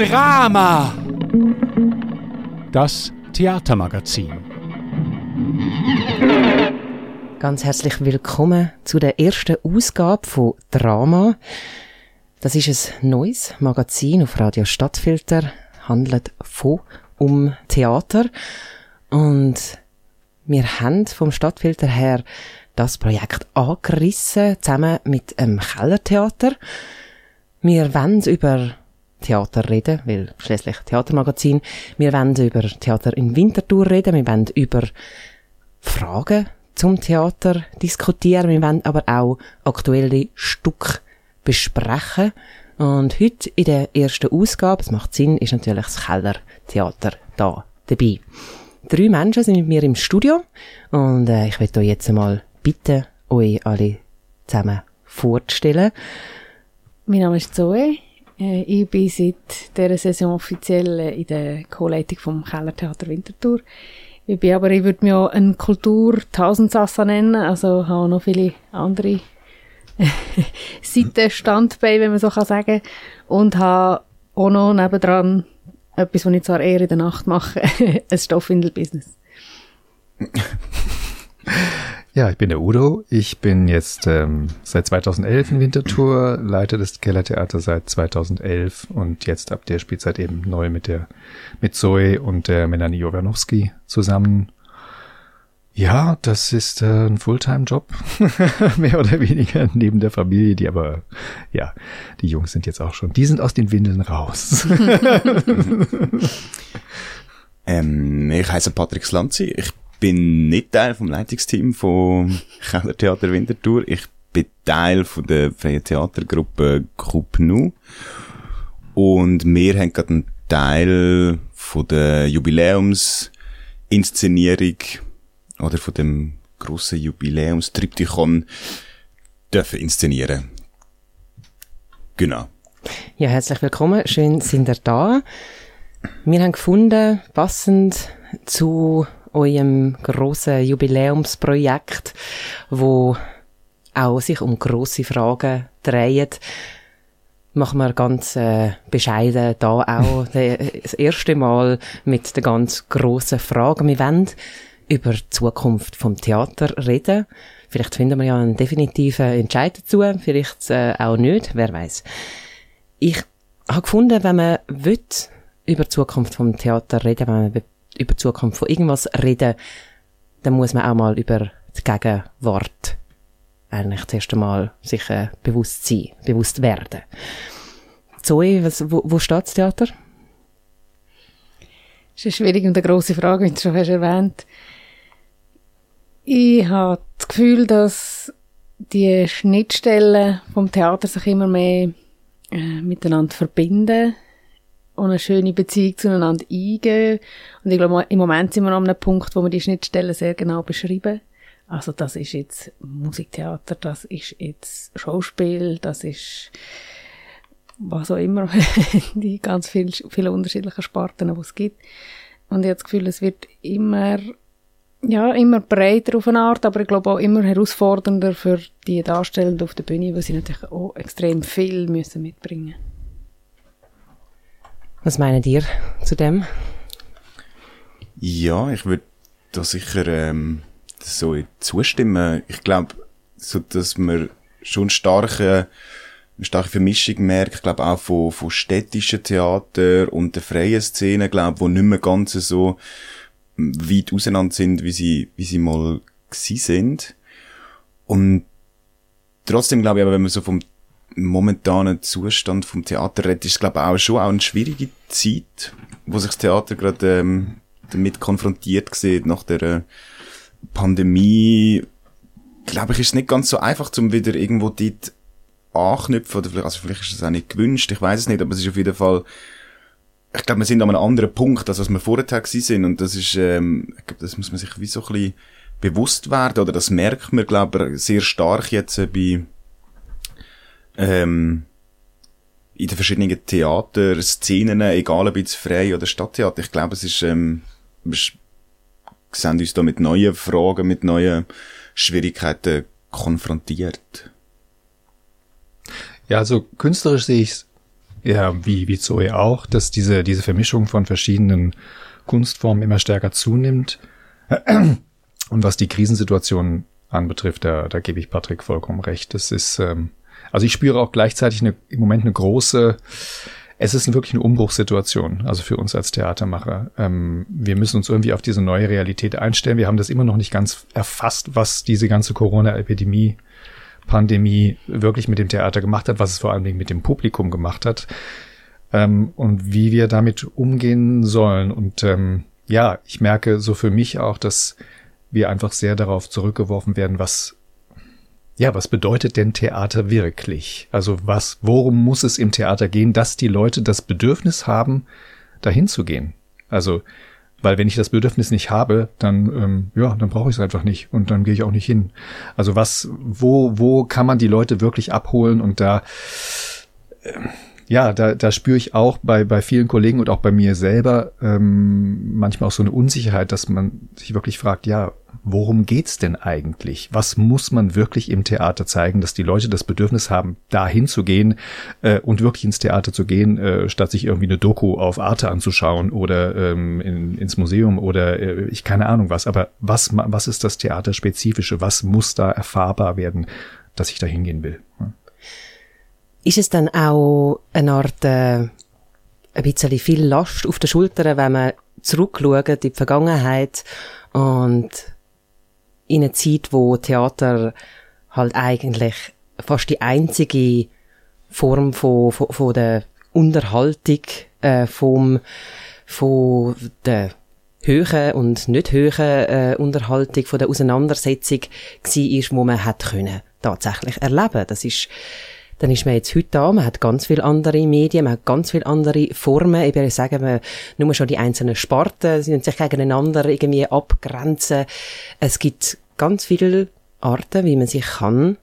Drama. Das Theatermagazin. Ganz herzlich willkommen zu der ersten Ausgabe von Drama. Das ist ein neues Magazin auf Radio Stadtfilter, handelt von um Theater und wir haben vom Stadtfilter her das Projekt angerissen, zusammen mit einem Kellertheater. Wir wollen über Theater reden, weil schließlich Theatermagazin. Wir wollen über Theater in Winterthur reden. Wir wollen über Fragen zum Theater diskutieren. Wir wollen aber auch aktuelle Stück besprechen. Und heute in der ersten Ausgabe, es macht Sinn, ist natürlich das Kellertheater da dabei. Drei Menschen sind mit mir im Studio und äh, ich werde euch jetzt einmal bitten, euch alle zusammen vorzustellen. Mein Name ist Zoe. Äh, ich bin seit dieser Saison offiziell äh, in der Co-Leitung vom Kellertheater Winterthur. Ich bin aber, ich würde mich auch eine Kultur-Tausendsassa nennen, also habe noch viele andere Seitenstandbeine, wenn man so kann sagen Und habe auch noch nebendran etwas, was ich zwar eher in der Nacht mache, ein Stoffwindel-Business. Ja, ich bin der Udo. Ich bin jetzt ähm, seit 2011 in Winterthur, Leiter des Kellertheaters seit 2011 und jetzt ab der Spielzeit eben neu mit der mit Zoe und der Melanie Jovanowski zusammen. Ja, das ist äh, ein Fulltime-Job, mehr oder weniger, neben der Familie, die aber, ja, die Jungs sind jetzt auch schon, die sind aus den Windeln raus. ähm, ich heiße Patrick Slanzi, ich bin nicht Teil vom Leitungsteam vom Kellertheater Winterthur. Ich bin Teil von der freien Theatergruppe Coupnu. Und wir haben gerade einen Teil von der Jubiläumsinszenierung oder von dem grossen Jubiläumstriptychon dürfen inszenieren. Genau. Ja, herzlich willkommen. Schön sind ihr da. Wir haben gefunden, passend zu eurem grossen Jubiläumsprojekt, wo auch sich um grosse Fragen dreht, machen wir ganz äh, bescheiden da auch das erste Mal mit den ganz grossen Fragen. Wir wollen über die Zukunft vom Theater reden. Vielleicht finden wir ja einen definitiven Entscheid dazu, vielleicht äh, auch nicht, wer weiß. Ich habe gefunden, wenn man will, über die Zukunft vom Theater reden, wenn man über die Zukunft von irgendwas reden, dann muss man auch mal über die Gegenwart eigentlich zuerst einmal sich äh, bewusst sein, bewusst werden. Zoe, was, wo, wo steht das Theater? Das ist eine schwierige und eine grosse Frage, wie du schon hast erwähnt. Ich habe das Gefühl, dass die Schnittstellen vom Theater sich immer mehr äh, miteinander verbinden eine schöne Beziehung zueinander eingehen. Und ich glaube, im Moment sind wir an einem Punkt, wo wir die Schnittstellen sehr genau beschreiben. Also das ist jetzt Musiktheater, das ist jetzt Schauspiel, das ist was auch immer, die ganz viele viele unterschiedliche Sparten, die es gibt. Und ich habe das Gefühl, es wird immer, ja, immer breiter auf eine Art, aber ich glaube auch immer herausfordernder für die Darstellenden auf der Bühne, weil sie natürlich auch extrem viel müssen mitbringen müssen. Was meinen ihr zu dem? Ja, ich würde da sicher ähm, so zustimmen. Ich glaube, so dass man schon starke eine starke Vermischung merkt, ich glaube auch von, von städtischen Theater und der freien Szene, glaube wo nicht mehr ganz so weit auseinander sind, wie sie, wie sie mal gsi sind. Und trotzdem glaube ich aber, wenn man so vom momentanen Zustand vom Theater redet, ist es, glaube ich, auch schon auch eine schwierige Zeit, wo sich das Theater gerade ähm, damit konfrontiert sieht nach der äh, Pandemie. Glaube ich, ist es nicht ganz so einfach, um wieder irgendwo dort anknüpfen, oder vielleicht, also vielleicht ist es auch nicht gewünscht, ich weiß es nicht, aber es ist auf jeden Fall, ich glaube, wir sind an einem anderen Punkt, als was wir vorher sind, und das ist, ähm, ich glaube, das muss man sich wie so ein bisschen bewusst werden, oder das merkt man, glaube ich, sehr stark jetzt äh, bei, ähm, in den verschiedenen Theaterszenen, egal ob jetzt frei oder Stadttheater, ich glaube, es ist, ähm, wir sehen uns da mit neuen Fragen, mit neuen Schwierigkeiten konfrontiert. Ja, also künstlerisch sehe ich es ja, wie, wie Zoe auch, dass diese, diese Vermischung von verschiedenen Kunstformen immer stärker zunimmt. Und was die Krisensituation anbetrifft, da, da gebe ich Patrick vollkommen recht. Das ist, ähm, also ich spüre auch gleichzeitig eine, im Moment eine große, es ist wirklich eine Umbruchssituation, also für uns als Theatermacher. Ähm, wir müssen uns irgendwie auf diese neue Realität einstellen. Wir haben das immer noch nicht ganz erfasst, was diese ganze Corona-Epidemie Pandemie wirklich mit dem Theater gemacht hat, was es vor allen Dingen mit dem Publikum gemacht hat ähm, und wie wir damit umgehen sollen. Und ähm, ja, ich merke so für mich auch, dass wir einfach sehr darauf zurückgeworfen werden, was ja, was bedeutet denn Theater wirklich? Also was, worum muss es im Theater gehen, dass die Leute das Bedürfnis haben, dahin zu gehen? Also, weil wenn ich das Bedürfnis nicht habe, dann, ähm, ja, dann brauche ich es einfach nicht und dann gehe ich auch nicht hin. Also was, wo, wo kann man die Leute wirklich abholen und da, äh, ja, da, da spüre ich auch bei, bei vielen Kollegen und auch bei mir selber ähm, manchmal auch so eine Unsicherheit, dass man sich wirklich fragt, ja, worum geht's denn eigentlich? Was muss man wirklich im Theater zeigen, dass die Leute das Bedürfnis haben, da hinzugehen äh, und wirklich ins Theater zu gehen, äh, statt sich irgendwie eine Doku auf Arte anzuschauen oder ähm, in, ins Museum oder äh, ich keine Ahnung was. Aber was, was ist das Theaterspezifische? Was muss da erfahrbar werden, dass ich da hingehen will? Ja. Ist es dann auch eine Art, äh, ein bisschen viel Last auf den Schultern, wenn man zurückschaut in die Vergangenheit und in eine Zeit, wo Theater halt eigentlich fast die einzige Form von, von, von der Unterhaltung äh, vom, von der höheren und nicht höheren äh, Unterhaltung, von der Auseinandersetzung war, ist, wo man hat können tatsächlich erleben. Das ist dann ist man jetzt heute da, man hat ganz viele andere Medien, man hat ganz viele andere Formen, eben sagen wir, nur schon die einzelnen Sparten sind sich gegeneinander irgendwie abgrenzen. Es gibt ganz viele Arten, wie man sich kann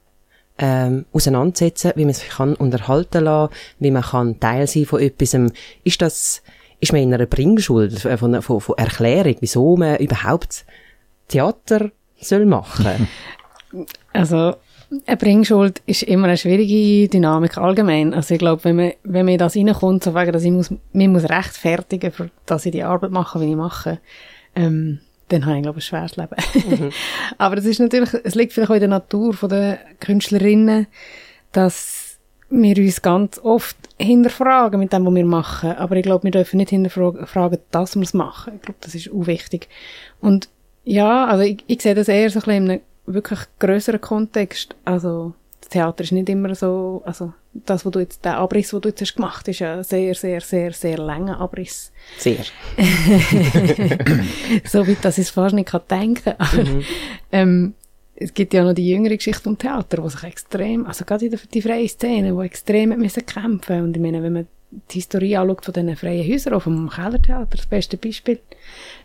ähm, auseinandersetzen, wie man sich kann unterhalten lassen, wie man kann Teil sein von etwas. Ist das, ist man in einer Bringschuld von, von, von Erklärung, wieso man überhaupt Theater soll machen? Also, eine Bringschuld ist immer eine schwierige Dynamik allgemein. Also ich glaube, wenn man, wenn man das reinkommt, so wegen, dass ich muss, mir muss rechtfertigen, für, dass ich die Arbeit mache, wie ich mache, ähm, dann habe ich, glaube ich, ein schweres Leben. Mhm. Aber es ist natürlich, es liegt vielleicht auch in der Natur der Künstlerinnen, dass wir uns ganz oft hinterfragen mit dem, was wir machen. Aber ich glaube, wir dürfen nicht hinterfragen, dass wir es machen. Ich glaube, das ist auch wichtig. Und ja, also ich, ich sehe das eher so ein bisschen in einem wirklich größeren Kontext. Also, das Theater ist nicht immer so, also, das, was du jetzt, der Abriss, den du jetzt hast gemacht, ist ein sehr, sehr, sehr, sehr langer Abriss. Sehr. so weit, dass ich es fast nicht kann denken kann. Mhm. ähm, es gibt ja noch die jüngere Geschichte vom Theater, wo sich extrem, also gerade in der, die freie Szene, wo extrem müssen kämpfen. Und ich meine, wenn man die Historie anschaut von diesen freien Häusern, auch vom Kellertheater, das beste Beispiel,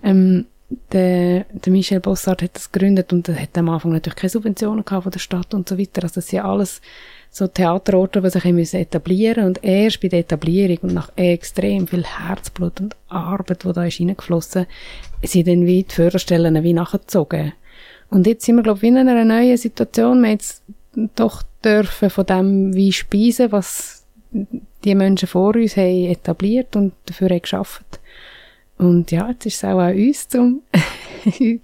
ähm, der, der Michel Bossard hat das gegründet und hat am Anfang natürlich keine Subventionen gehabt von der Stadt und so weiter. Also das sind alles so Theaterorte, die sich müssen etablieren und erst bei der Etablierung und nach extrem viel Herzblut und Arbeit, die da ist reingeflossen, sind dann wie die Förderstellen wie nachgezogen. Und jetzt sind wir, glaube ich, in einer neuen Situation. Wir jetzt doch dürfen von dem wie speisen, was die Menschen vor uns haben etabliert und dafür haben geschafft. Und ja, jetzt ist es auch an uns, um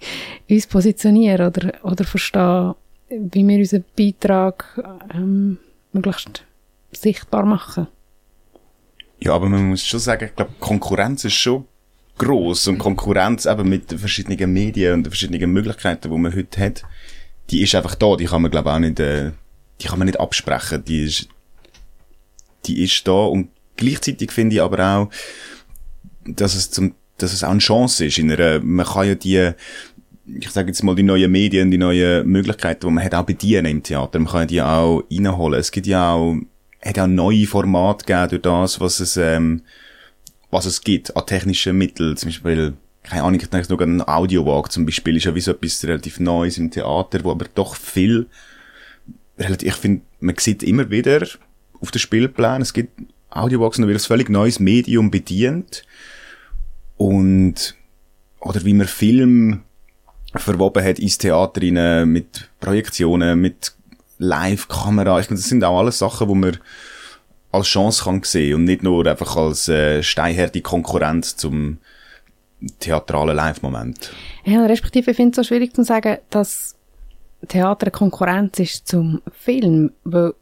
uns positionieren oder, oder verstehen, wie wir unseren Beitrag ähm, möglichst sichtbar machen. Ja, aber man muss schon sagen, ich glaube, Konkurrenz ist schon groß und Konkurrenz eben mit den verschiedenen Medien und den verschiedenen Möglichkeiten, die man heute hat, die ist einfach da. Die kann man glaube auch nicht, äh, die kann man nicht absprechen. Die ist, die ist da und gleichzeitig finde ich aber auch, dass es zum dass es auch eine Chance ist. In einer, man kann ja die, ich sage jetzt mal, die neuen Medien, die neuen Möglichkeiten, die man hat, auch bedienen im Theater. Man kann die auch reinholen. Es gibt ja auch, hat auch neue Formate gegeben durch das, was es, ähm, was es gibt an technischen Mitteln. Zum Beispiel, keine Ahnung, ich denke sogar ein Audiowalk zum Beispiel ist ja wie so etwas relativ Neues im Theater, wo aber doch viel, relativ, ich finde, man sieht immer wieder auf den Spielplan, es gibt Audiowalks, wieder ein völlig neues Medium bedient und, oder wie man Film verwoben hat ins Theater rein, mit Projektionen, mit Live-Kamera. Ich finde, das sind auch alles Sachen, wo man, als Chance kann sehen und nicht nur einfach als äh, steinhärte Konkurrenz zum theatralen Live-Moment. Ja, respektive, ich finde es so schwierig zu sagen, dass Theater eine Konkurrenz ist zum Film, weil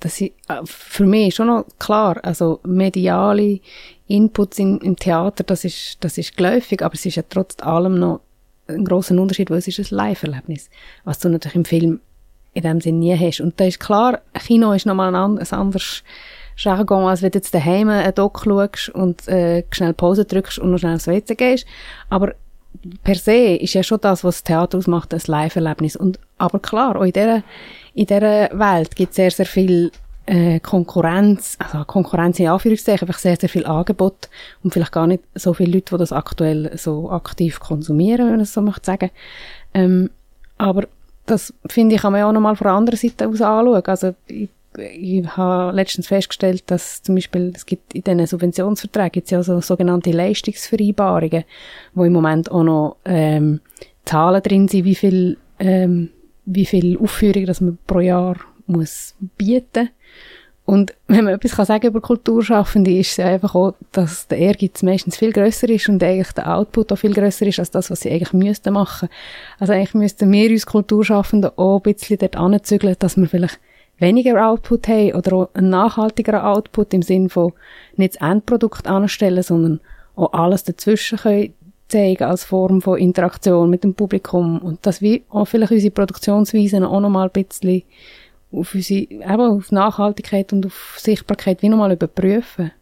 das ist, äh, für mich ist schon noch klar, also mediale Inputs in, im Theater, das ist, das ist geläufig, aber es ist ja trotz allem noch ein großer Unterschied, weil es ist ein Live-Erlebnis, was du natürlich im Film in dem Sinne nie hast. Und da ist klar, Kino ist nochmal ein, ein anderes Jargon, als wenn du jetzt daheim einen Doc schaust und äh, schnell Pause drückst und noch schnell aufs WC gehst. Aber per se ist ja schon das, was das Theater ausmacht, ein Live-Erlebnis. Und, aber klar, auch in dieser, in dieser Welt gibt es sehr, sehr viel äh, Konkurrenz, also Konkurrenz in Anführungszeichen, einfach sehr, sehr viel Angebot und vielleicht gar nicht so viele Leute, die das aktuell so aktiv konsumieren, wenn man es so möchte sagen. Ähm, aber das, finde ich, kann man ja auch nochmal von der anderen Seite aus anschauen. Also, ich, ich habe letztens festgestellt, dass zum Beispiel, es gibt in diesen Subventionsverträgen gibt's ja so sogenannte Leistungsvereinbarungen, wo im Moment auch noch ähm, Zahlen drin sind, wie viel, ähm, wie viel Aufführungen dass man pro Jahr muss bieten und wenn man etwas kann sagen über Kulturschaffende, ist es einfach auch, dass der Ehrgeiz meistens viel grösser ist und eigentlich der Output auch viel grösser ist als das, was sie eigentlich müssten machen. Also eigentlich müssten wir uns Kulturschaffende auch ein bisschen dort anzügeln, dass wir vielleicht weniger Output haben oder auch einen nachhaltigeren Output im Sinn von nicht das Endprodukt anstellen, sondern auch alles dazwischen können zeigen als Form von Interaktion mit dem Publikum und dass wir auch vielleicht unsere Produktionsweisen auch noch mal ein bisschen auf unsere, eben auf Nachhaltigkeit und auf Sichtbarkeit wie nochmal überprüfen.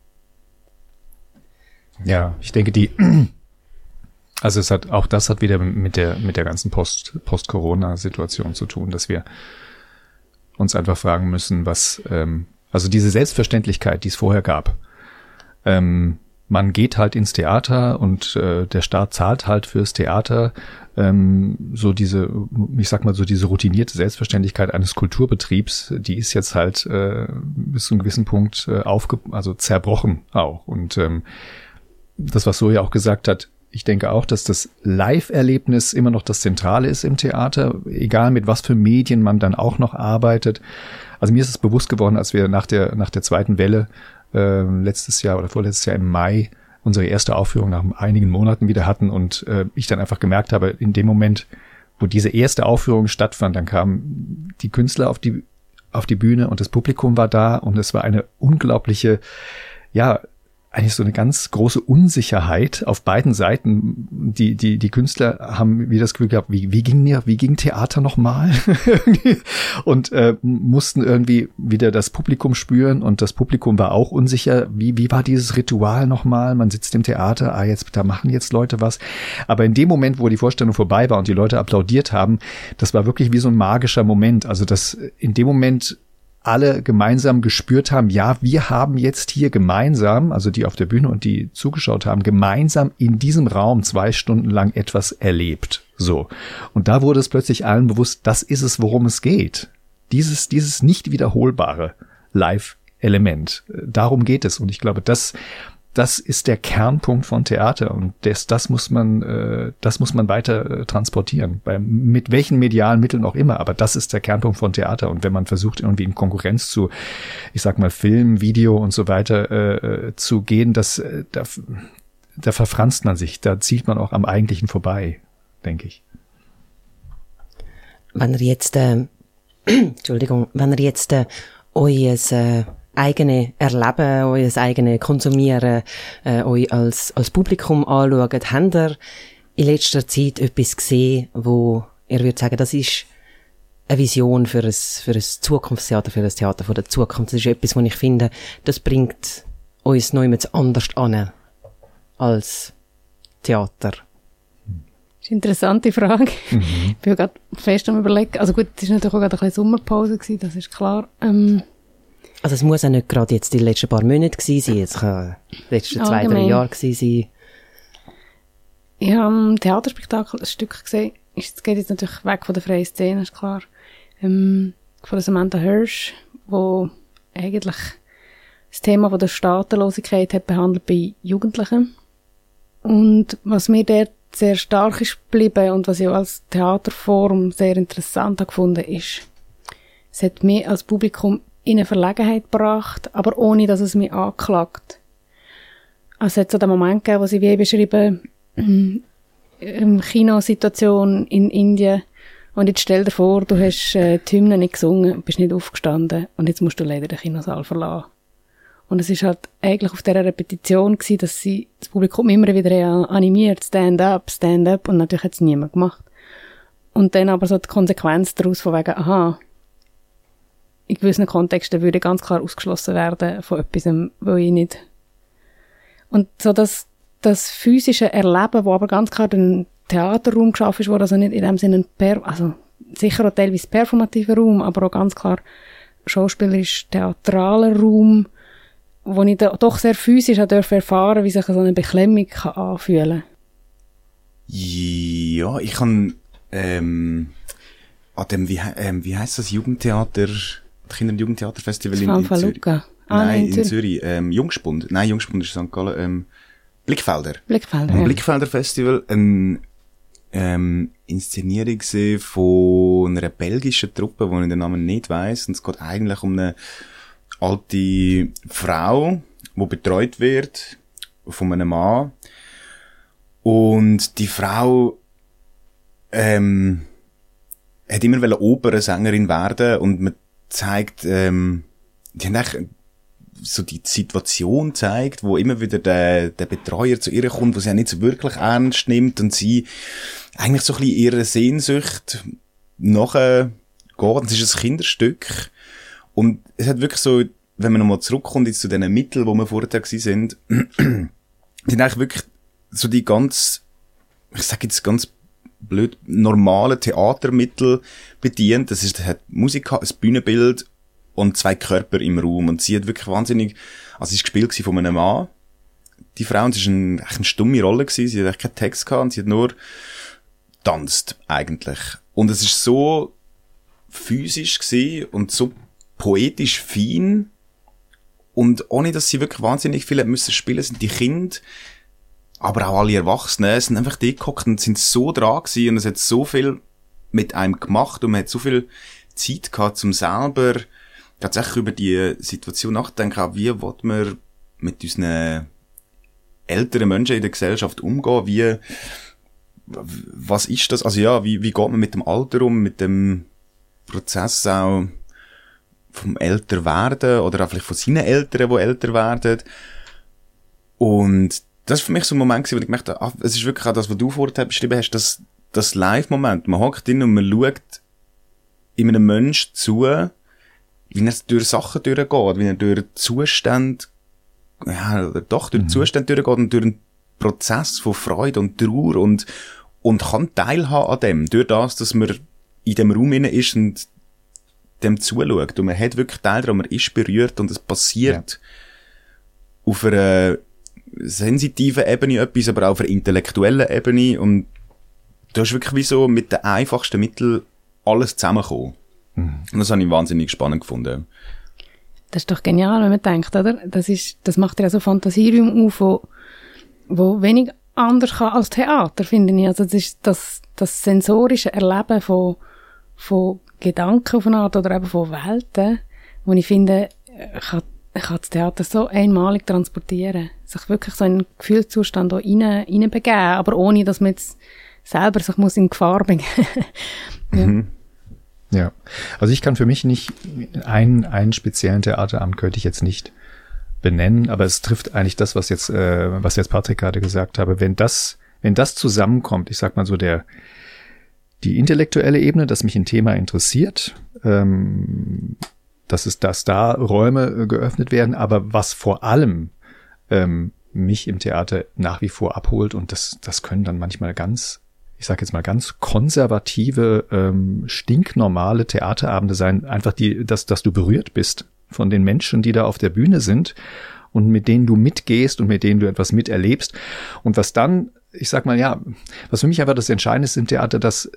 Ja, ich denke, die, also es hat, auch das hat wieder mit der, mit der ganzen Post, Post-Corona-Situation zu tun, dass wir uns einfach fragen müssen, was, ähm, also diese Selbstverständlichkeit, die es vorher gab, ähm, man geht halt ins Theater und äh, der Staat zahlt halt fürs Theater ähm, so diese, ich sag mal so diese routinierte Selbstverständlichkeit eines Kulturbetriebs, die ist jetzt halt äh, bis zu einem gewissen Punkt äh, aufge, also zerbrochen auch. Und ähm, das, was Soja auch gesagt hat, ich denke auch, dass das Live-Erlebnis immer noch das Zentrale ist im Theater, egal mit was für Medien man dann auch noch arbeitet. Also mir ist es bewusst geworden, als wir nach der, nach der zweiten Welle äh, letztes Jahr oder vorletztes Jahr im Mai unsere erste Aufführung nach einigen Monaten wieder hatten und äh, ich dann einfach gemerkt habe, in dem Moment, wo diese erste Aufführung stattfand, dann kamen die Künstler auf die auf die Bühne und das Publikum war da und es war eine unglaubliche, ja, eigentlich so eine ganz große Unsicherheit auf beiden Seiten. Die, die, die Künstler haben wieder das Gefühl gehabt, wie, wie ging mir, wie ging Theater nochmal? und äh, mussten irgendwie wieder das Publikum spüren und das Publikum war auch unsicher. Wie, wie war dieses Ritual nochmal? Man sitzt im Theater, ah, jetzt, da machen jetzt Leute was. Aber in dem Moment, wo die Vorstellung vorbei war und die Leute applaudiert haben, das war wirklich wie so ein magischer Moment. Also das, in dem Moment alle gemeinsam gespürt haben, ja, wir haben jetzt hier gemeinsam, also die auf der Bühne und die zugeschaut haben, gemeinsam in diesem Raum zwei Stunden lang etwas erlebt. So. Und da wurde es plötzlich allen bewusst, das ist es, worum es geht. Dieses, dieses nicht wiederholbare Live-Element. Darum geht es. Und ich glaube, das, das ist der Kernpunkt von Theater und das, das muss man, äh, das muss man weiter äh, transportieren, bei, mit welchen medialen Mitteln auch immer. Aber das ist der Kernpunkt von Theater und wenn man versucht irgendwie in Konkurrenz zu, ich sag mal Film, Video und so weiter äh, äh zu gehen, das, äh, da, da verfranst man sich, da zielt man auch am Eigentlichen vorbei, denke ich. Wenn ihr jetzt, äh, Entschuldigung, wenn ihr jetzt äh, euer äh, eigene Erleben, euer eigene Konsumieren, äh, euch als, als Publikum anschaut, habt ihr in letzter Zeit etwas gesehen, wo ihr würdet sagen, das ist eine Vision für ein, für ein Zukunftstheater, für ein Theater von der Zukunft. Das ist etwas, wo ich finde, das bringt uns noch immer anders an als Theater. Das ist eine interessante Frage. Mhm. Ich bin gerade fest am überlegen. Also gut, es war natürlich auch gerade eine Sommerpause, gewesen, das ist klar. Ähm, also es muss auch nicht gerade jetzt die letzten paar Monate gewesen sein, es kann die letzten zwei, drei Jahre gewesen sein. Ich habe ein Theaterspektakel, ein Stück gesehen. Es geht jetzt natürlich weg von der freien Szene, ist klar. Ähm, von Samantha Hirsch, wo eigentlich das Thema von der Staatenlosigkeit hat behandelt bei Jugendlichen. Und was mir dort sehr stark ist geblieben und was ich auch als Theaterform sehr interessant gefunden ist, es hat mir als Publikum in eine Verlegenheit gebracht, aber ohne, dass es mich anklagt. Also es hat so den Moment gegeben, wo sie wie beschrieben, im Kinosituation in Indien, und jetzt stell dir vor, du hast äh, die Hymne nicht gesungen, bist nicht aufgestanden und jetzt musst du leider den Kinosaal verlassen. Und es ist halt eigentlich auf dieser Repetition gewesen, dass sie das Publikum immer wieder animiert, stand up, stand up, und natürlich hat es niemand gemacht. Und dann aber so die Konsequenz daraus von wegen, aha, in gewissen Kontexten würde ganz klar ausgeschlossen werden von etwas, wo ich nicht. Und so das, das physische Erleben, wo aber ganz klar den Theaterraum geschaffen ist, wo also nicht in dem Sinne per also sicher auch teilweise performativer Raum, aber auch ganz klar schauspielerisch theatraler Raum, wo ich da doch sehr physisch erfahren wie sich so eine Beklemmung kann anfühlen Ja, ich kann ähm, an dem, wie, ähm, wie heißt das, Jugendtheater, Kinder- und Jugendtheaterfestival in, in Zürich? Ah, nein, in Zürich. Zürich. Ähm, Jungspund. Nein, Jungspund ist St. Gallen. Ähm, Blickfelder. Blickfelder, ja. Blickfelder Festival, ein ähm, Inszenierung von einer belgischen Truppe, wo ich den Namen nicht weiß. Und es geht eigentlich um eine alte Frau, die betreut wird von einem Mann. Und die Frau ähm, hat immer eine Opernsängerin werden und man zeigt, ähm, die haben eigentlich so die Situation zeigt, wo immer wieder der, der Betreuer zu ihr kommt, wo sie ja nicht so wirklich ernst nimmt und sie eigentlich so ein bisschen ihre Sehnsucht nachher geht. Es ist ein Kinderstück und es hat wirklich so, wenn man nochmal zurückkommt jetzt zu den Mitteln, wo wir vorher gewesen sind, sind eigentlich wirklich so die ganz, ich sage jetzt ganz blöd, normale Theatermittel bedient. Das ist, hat Musik, ein Bühnenbild und zwei Körper im Raum. Und sie hat wirklich wahnsinnig, also sie ist gespielt von einem Mann, die Frau, und sie ist ein, echt eine stumme Rolle gewesen, sie hat echt keinen Text gehabt, und sie hat nur tanzt, eigentlich. Und es ist so physisch gewesen und so poetisch fein, und ohne, dass sie wirklich wahnsinnig viele müssen spielen, sind die Kinder, aber auch alle Erwachsenen, sind einfach die gehockt und sind so dran gewesen, und es hat so viel mit einem gemacht, und man hat so viel Zeit gehabt, zum selber tatsächlich über die Situation nachdenken, auch wie wird man mit unseren älteren Menschen in der Gesellschaft umgehen, wie, was ist das, also ja, wie, wie geht man mit dem Alter um, mit dem Prozess auch vom Älterwerden oder auch vielleicht von seinen Eltern, die älter werden. Und das ist für mich so ein Moment wo ich gemerkt habe, ah, es ist wirklich auch das, was du vorher beschrieben hast, das, das Live-Moment. Man hockt hin und man schaut in einem Menschen zu, wie er durch Sachen durchgeht, wie er durch Zustände, ja, doch durch mhm. Zustände durchgeht und durch einen Prozess von Freude und Trauer und, und kann teilhaben an dem, durch das, dass man in dem Raum inne ist und dem zuschaut. Und man hat wirklich Teil daran, man ist berührt und es passiert ja. auf einer sensitiven Ebene etwas, aber auch auf einer intellektuellen Ebene und du hast wirklich wie so mit den einfachsten Mitteln alles zusammengekommen. Mhm. Und das habe ich wahnsinnig spannend gefunden. Das ist doch genial, wenn man denkt, oder? Das ist, das macht ja so Fantasieraum auf, wo, wo wenig anders kann als Theater, finde ich. Also das ist das, das sensorische Erleben von, von Gedanken auf eine Art oder eben von Welten, wo ich finde, kann, kann das Theater so einmalig transportieren. Sich wirklich so in einen Gefühlszustand auch rein, reinbegeben, aber ohne, dass man jetzt selber sich muss in Gefahr bringen. ja. Mhm. Ja, also ich kann für mich nicht einen, einen speziellen Theateramt könnte ich jetzt nicht benennen, aber es trifft eigentlich das, was jetzt, äh, was jetzt Patrick gerade gesagt habe. Wenn das, wenn das zusammenkommt, ich sag mal so der, die intellektuelle Ebene, dass mich ein Thema interessiert, ähm, dass es, dass da Räume geöffnet werden, aber was vor allem ähm, mich im Theater nach wie vor abholt und das, das können dann manchmal ganz ich sage jetzt mal ganz konservative, ähm, stinknormale Theaterabende sein, einfach die, dass, dass du berührt bist von den Menschen, die da auf der Bühne sind und mit denen du mitgehst und mit denen du etwas miterlebst. Und was dann, ich sag mal, ja, was für mich einfach das Entscheidende ist im Theater, dass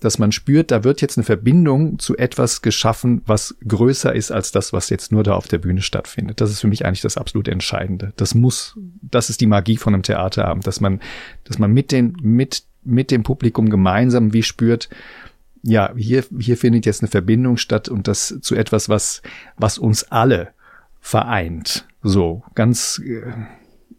dass man spürt, da wird jetzt eine Verbindung zu etwas geschaffen, was größer ist als das, was jetzt nur da auf der Bühne stattfindet. Das ist für mich eigentlich das absolut Entscheidende. Das muss, das ist die Magie von einem Theaterabend, dass man, dass man mit den, mit mit dem Publikum gemeinsam wie spürt, ja, hier, hier findet jetzt eine Verbindung statt und das zu etwas, was, was uns alle vereint. So, ganz, äh,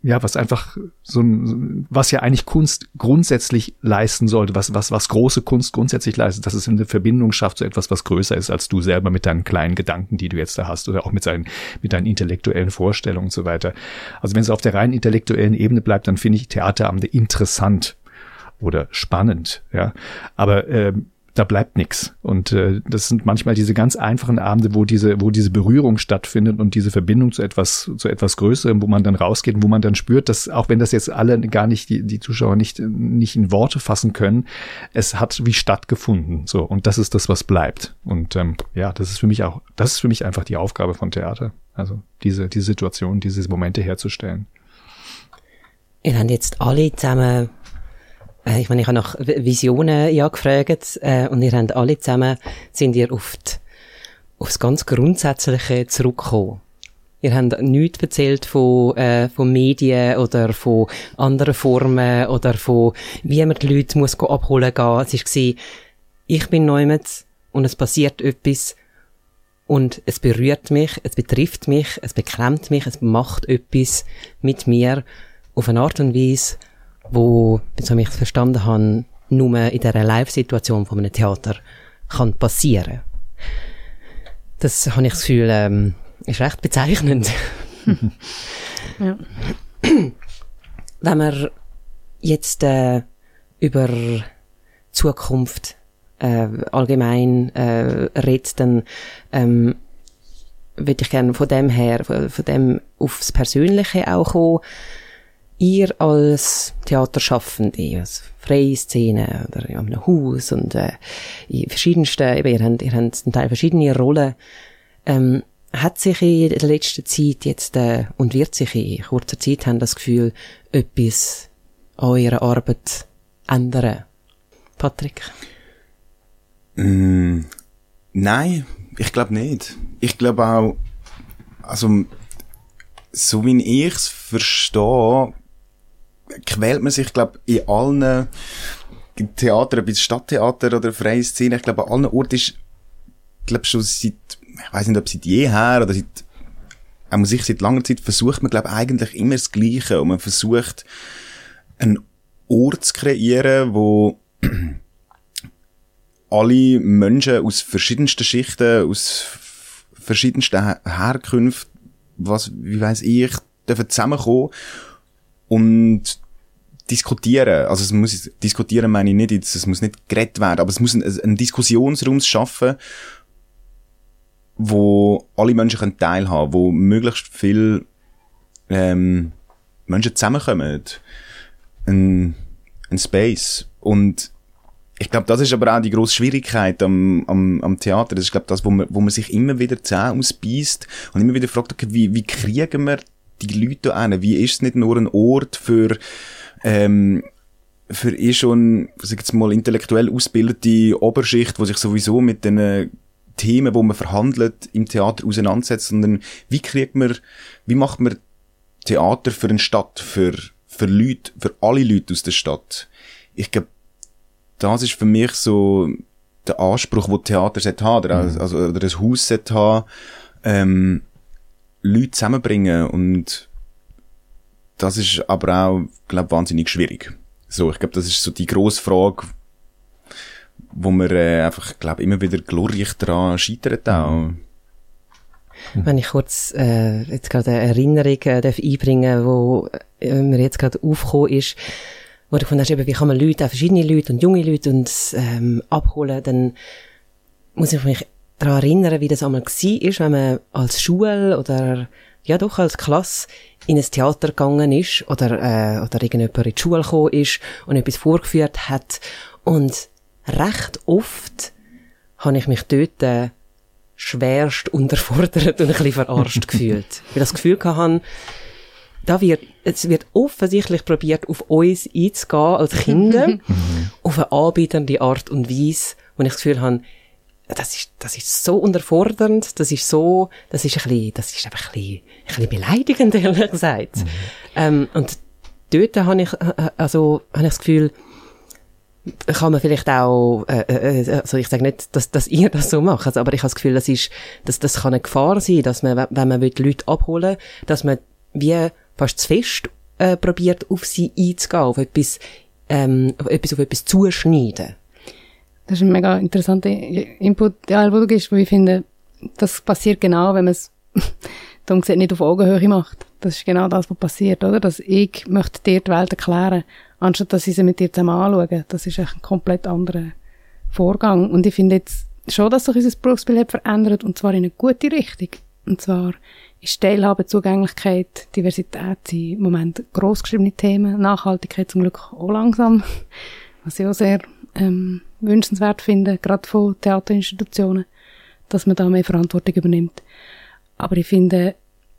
ja, was einfach so ein, was ja eigentlich Kunst grundsätzlich leisten sollte, was, was, was große Kunst grundsätzlich leistet, dass es eine Verbindung schafft zu etwas, was größer ist als du selber mit deinen kleinen Gedanken, die du jetzt da hast, oder auch mit seinen, mit deinen intellektuellen Vorstellungen und so weiter. Also wenn es auf der rein intellektuellen Ebene bleibt, dann finde ich Theaterabende interessant oder spannend, ja. Aber ähm, da bleibt nichts. Und äh, das sind manchmal diese ganz einfachen Abende, wo diese, wo diese Berührung stattfindet und diese Verbindung zu etwas, zu etwas Größerem, wo man dann rausgeht und wo man dann spürt, dass auch wenn das jetzt alle gar nicht, die, die Zuschauer nicht, nicht in Worte fassen können, es hat wie stattgefunden. So, und das ist das, was bleibt. Und ähm, ja, das ist für mich auch, das ist für mich einfach die Aufgabe von Theater. Also diese, diese Situation, diese Momente herzustellen. Ihr habt jetzt alle zusammen ich meine, ich habe nach Visionen ja gefragt äh, und ihr habt alle zusammen, sind ihr auf, die, auf das ganz Grundsätzliche zurückgekommen. Ihr habt nichts erzählt von, äh, von Medien oder von anderen Formen oder von, wie man die Leute muss abholen gehen. Es war, ich bin Neumetz und es passiert etwas und es berührt mich, es betrifft mich, es beklemmt mich, es macht etwas mit mir auf eine Art und Weise, wo, so ich es verstanden habe, nur in dieser Live-Situation von einem Theater kann passieren. Das habe ich das Gefühl, ähm, ist recht bezeichnend. ja. Wenn man jetzt äh, über Zukunft äh, allgemein äh, redet, dann ähm, würde ich gerne von dem her, von, von dem aufs Persönliche auch kommen ihr als Theaterschaffende, als freie Szene oder in einem Haus und äh, in verschiedensten, eben, ihr habt, ihr habt zum Teil verschiedene Rollen, ähm, hat sich in der letzten Zeit jetzt äh, und wird sich in kurzer Zeit haben das Gefühl, etwas an eurer Arbeit ändern? Patrick? Mm, nein, ich glaube nicht. Ich glaube auch, also so wie ich es verstehe, quält man sich, glaube in allen Theatern, bis Stadttheater oder freie Szene, ich glaube, an allen Orten ist, glaube schon seit, ich weiß nicht, ob seit jeher oder seit, auch muss ich seit langer Zeit versucht man, glaube eigentlich immer das Gleiche. Und man versucht, einen Ort zu kreieren, wo alle Menschen aus verschiedensten Schichten, aus verschiedensten Herkünften, was, wie weiß ich, dürfen zusammenkommen und diskutieren. Also es muss, diskutieren meine ich nicht es muss nicht geredet werden, aber es muss ein, ein Diskussionsraum schaffen, wo alle Menschen können teilhaben, wo möglichst viel ähm, Menschen zusammenkommen. Ein, ein Space. Und ich glaube, das ist aber auch die grosse Schwierigkeit am, am, am Theater. Das ist, glaube das, wo man, wo man sich immer wieder Zähne ausbeißt und immer wieder fragt, okay, wie, wie kriegen wir die Leute an? Wie ist es nicht nur ein Ort für ähm, für eh schon, sag jetzt mal, intellektuell ausgebildete Oberschicht, die sich sowieso mit den Themen, wo man verhandelt, im Theater auseinandersetzt, sondern wie kriegt man, wie macht man Theater für eine Stadt, für, für Leute, für alle Leute aus der Stadt? Ich glaube, das ist für mich so der Anspruch, wo Theater haben, oder, mhm. also, oder ein Haus haben, ähm, Leute zusammenbringen und das ist aber auch, glaube wahnsinnig schwierig. So, ich glaube, das ist so die grosse Frage, wo man äh, einfach, glaube immer wieder glorreich daran scheitert auch. Wenn ich kurz äh, jetzt gerade eine Erinnerung äh, darf einbringen wo äh, mir jetzt gerade aufgekommen ist, wo du gefunden hast, wie kann man Leute, auch verschiedene Leute und junge Leute und, ähm, abholen, dann muss ich mich daran erinnern, wie das einmal war, wenn man als Schule oder ja doch als Klasse in ein Theater gegangen ist oder, äh, oder irgendjemand in die Schule gekommen ist und etwas vorgeführt hat. Und recht oft habe ich mich dort äh, schwerst unterfordert und ein bisschen verarscht gefühlt. Weil ich das Gefühl hatte, da wird, es wird offensichtlich probiert, auf uns einzugehen als Kinder, auf eine anbietende Art und Weise, wo ich das Gefühl habe, das ist, das ist so unterfordernd, das ist so, das ist ein bisschen, das ist einfach ein bisschen, ein bisschen beleidigend, ehrlich gesagt. Mhm. Ähm, und dort habe ich, äh, äh, also, habe ich das Gefühl, kann man vielleicht auch, äh, äh, also ich sage nicht, dass, dass ihr das so macht, also, aber ich habe das Gefühl, das ist, dass das kann eine Gefahr sein, dass man, wenn man will, Leute abholen, dass man wie fast zu fest äh, probiert, auf sie einzugehen, auf etwas, ähm, auf etwas, auf etwas zuschneiden. Das ist ein mega interessanter Input, ja, wo du gehst, wo ich finde, das passiert genau, wenn man es darum gesagt, nicht auf Augenhöhe macht. Das ist genau das, was passiert, oder? Dass ich möchte dir die Welt erklären, anstatt dass ich sie mit dir zusammen anschaue. Das ist echt ein komplett anderer Vorgang. Und ich finde jetzt schon, dass sich unser Berufsbild hat verändert, und zwar in eine gute Richtung. Und zwar ist Teilhabe, Zugänglichkeit, Diversität sind im Moment grossgeschriebene Themen, Nachhaltigkeit zum Glück auch langsam, was ich auch sehr ähm, wünschenswert finde, gerade von Theaterinstitutionen, dass man da mehr Verantwortung übernimmt. Aber ich finde,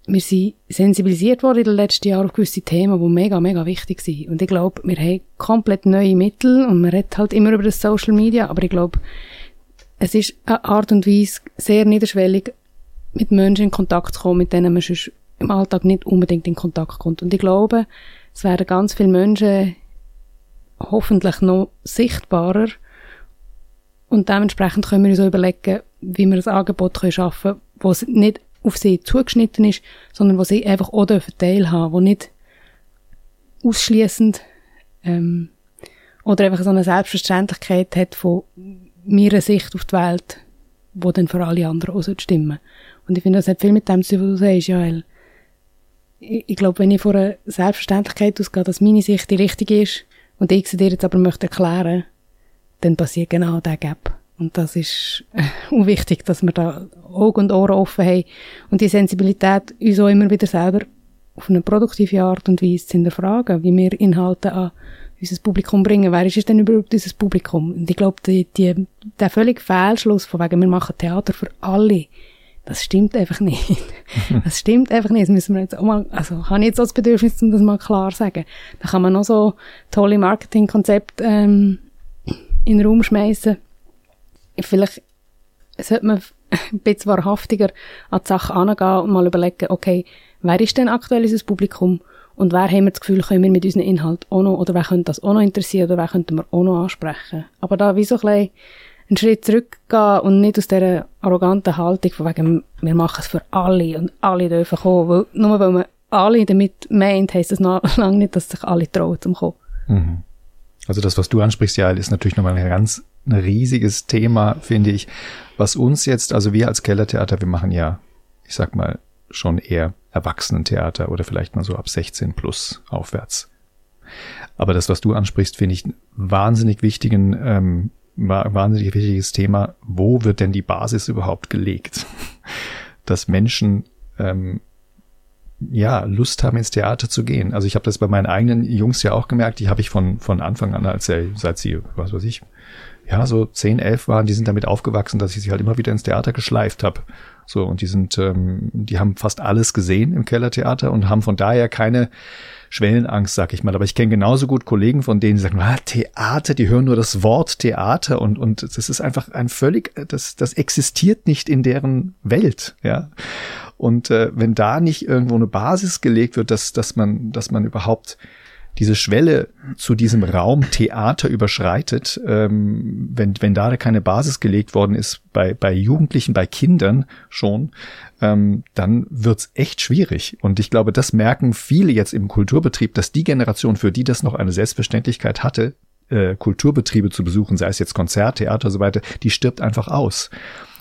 wir sind sensibilisiert worden in den letzten Jahren auf gewisse Themen, die mega, mega wichtig sind. Und ich glaube, wir haben komplett neue Mittel und man redet halt immer über das Social Media, aber ich glaube, es ist eine Art und Weise sehr niederschwellig, mit Menschen in Kontakt zu kommen, mit denen man sonst im Alltag nicht unbedingt in Kontakt kommt. Und ich glaube, es werden ganz viele Menschen hoffentlich noch sichtbarer und dementsprechend können wir uns auch überlegen, wie wir ein Angebot schaffen können, das nicht auf sie zugeschnitten ist, sondern wo sie einfach auch teilhaben wo nicht ausschließend ähm, oder einfach so eine Selbstverständlichkeit hat von meiner Sicht auf die Welt, wo dann für alle anderen auch stimmen Und ich finde, das hat viel mit dem zu tun, was du sagst, Joel. Ich, ich glaube, wenn ich von einer Selbstverständlichkeit ausgehe, dass meine Sicht die richtige ist und ich sie dir jetzt aber möchte erklären, dann passiert genau der Gap. Und das ist äh, wichtig, dass wir da Augen und Ohren offen haben und die Sensibilität uns auch immer wieder selber auf eine produktive Art und Weise zu hinterfragen, wie wir Inhalte an unser Publikum bringen. Wer ist denn überhaupt unser Publikum? Und ich glaube, die, die, der völlige Fehlschluss von wegen, wir machen Theater für alle, das stimmt einfach nicht. das stimmt einfach nicht. Das müssen wir jetzt auch mal, also, habe ich jetzt auch das Bedürfnis, um das mal klar zu sagen. Da kann man noch so tolle Marketingkonzepte, ähm, in den Raum schmeißen vielleicht sollte man ein bisschen wahrhaftiger an die Sache angehen und mal überlegen, okay, wer ist denn aktuell unser Publikum und wer haben wir das Gefühl, können wir mit unserem Inhalt auch noch, oder wer könnte das auch noch interessieren, oder wer könnten wir auch noch ansprechen. Aber da wie so ein bisschen einen Schritt zurückgehen und nicht aus dieser arroganten Haltung von wegen, wir machen es für alle und alle dürfen kommen, weil, nur weil man alle damit meint, heisst das noch lange nicht, dass sich alle trauen zum kommen. Mhm. Also das, was du ansprichst, ja, ist natürlich nochmal ein ganz ein riesiges Thema, finde ich, was uns jetzt, also wir als Kellertheater, wir machen ja, ich sag mal, schon eher Erwachsenentheater oder vielleicht mal so ab 16 plus aufwärts. Aber das, was du ansprichst, finde ich wahnsinnig wichtigen, ähm, wahnsinnig wichtiges Thema. Wo wird denn die Basis überhaupt gelegt? Dass Menschen ähm, ja, Lust haben, ins Theater zu gehen. Also ich habe das bei meinen eigenen Jungs ja auch gemerkt, die habe ich von, von Anfang an, als er, seit sie, was weiß ich, ja, so zehn, elf waren, die sind damit aufgewachsen, dass ich sie halt immer wieder ins Theater geschleift habe. So, und die sind, ähm, die haben fast alles gesehen im Kellertheater und haben von daher keine Schwellenangst, sag ich mal. Aber ich kenne genauso gut Kollegen, von denen die sagen, ah, Theater, die hören nur das Wort Theater und, und das ist einfach ein völlig, das, das existiert nicht in deren Welt, ja. Und äh, wenn da nicht irgendwo eine Basis gelegt wird, dass, dass man, dass man überhaupt diese Schwelle zu diesem Raum Theater überschreitet, ähm, wenn, wenn da keine Basis gelegt worden ist, bei, bei Jugendlichen, bei Kindern schon, ähm, dann wird's echt schwierig. Und ich glaube, das merken viele jetzt im Kulturbetrieb, dass die Generation, für die das noch eine Selbstverständlichkeit hatte, äh, Kulturbetriebe zu besuchen, sei es jetzt Konzert, Theater und so weiter, die stirbt einfach aus.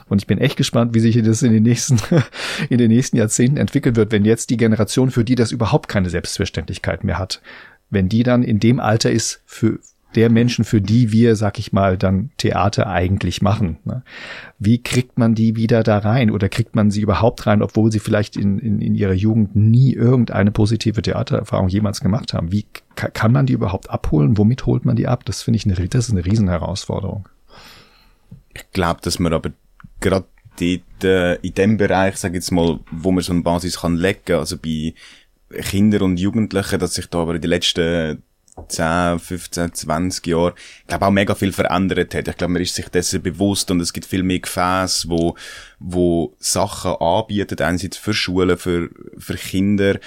Und ich bin echt gespannt, wie sich das in den nächsten, in den nächsten Jahrzehnten entwickeln wird, wenn jetzt die Generation, für die das überhaupt keine Selbstverständlichkeit mehr hat, wenn die dann in dem Alter ist, für der Menschen, für die wir, sag ich mal, dann Theater eigentlich machen. Ne? Wie kriegt man die wieder da rein oder kriegt man sie überhaupt rein, obwohl sie vielleicht in, in, in ihrer Jugend nie irgendeine positive Theatererfahrung jemals gemacht haben? Wie kann man die überhaupt abholen? Womit holt man die ab? Das finde ich eine, das ist eine Riesenherausforderung. Ich glaube, dass man aber gerade dort, äh, in dem Bereich, sag ich jetzt mal, wo man so eine Basis kann legen, also bei Kinder und Jugendlichen, dass sich da aber in den letzten 10, 15, 20 Jahren, ich glaube auch mega viel verändert hat. Ich glaube, man ist sich dessen bewusst und es gibt viel mehr Gefäße, wo, wo Sachen anbieten, einerseits für Schulen, für, für Kinder.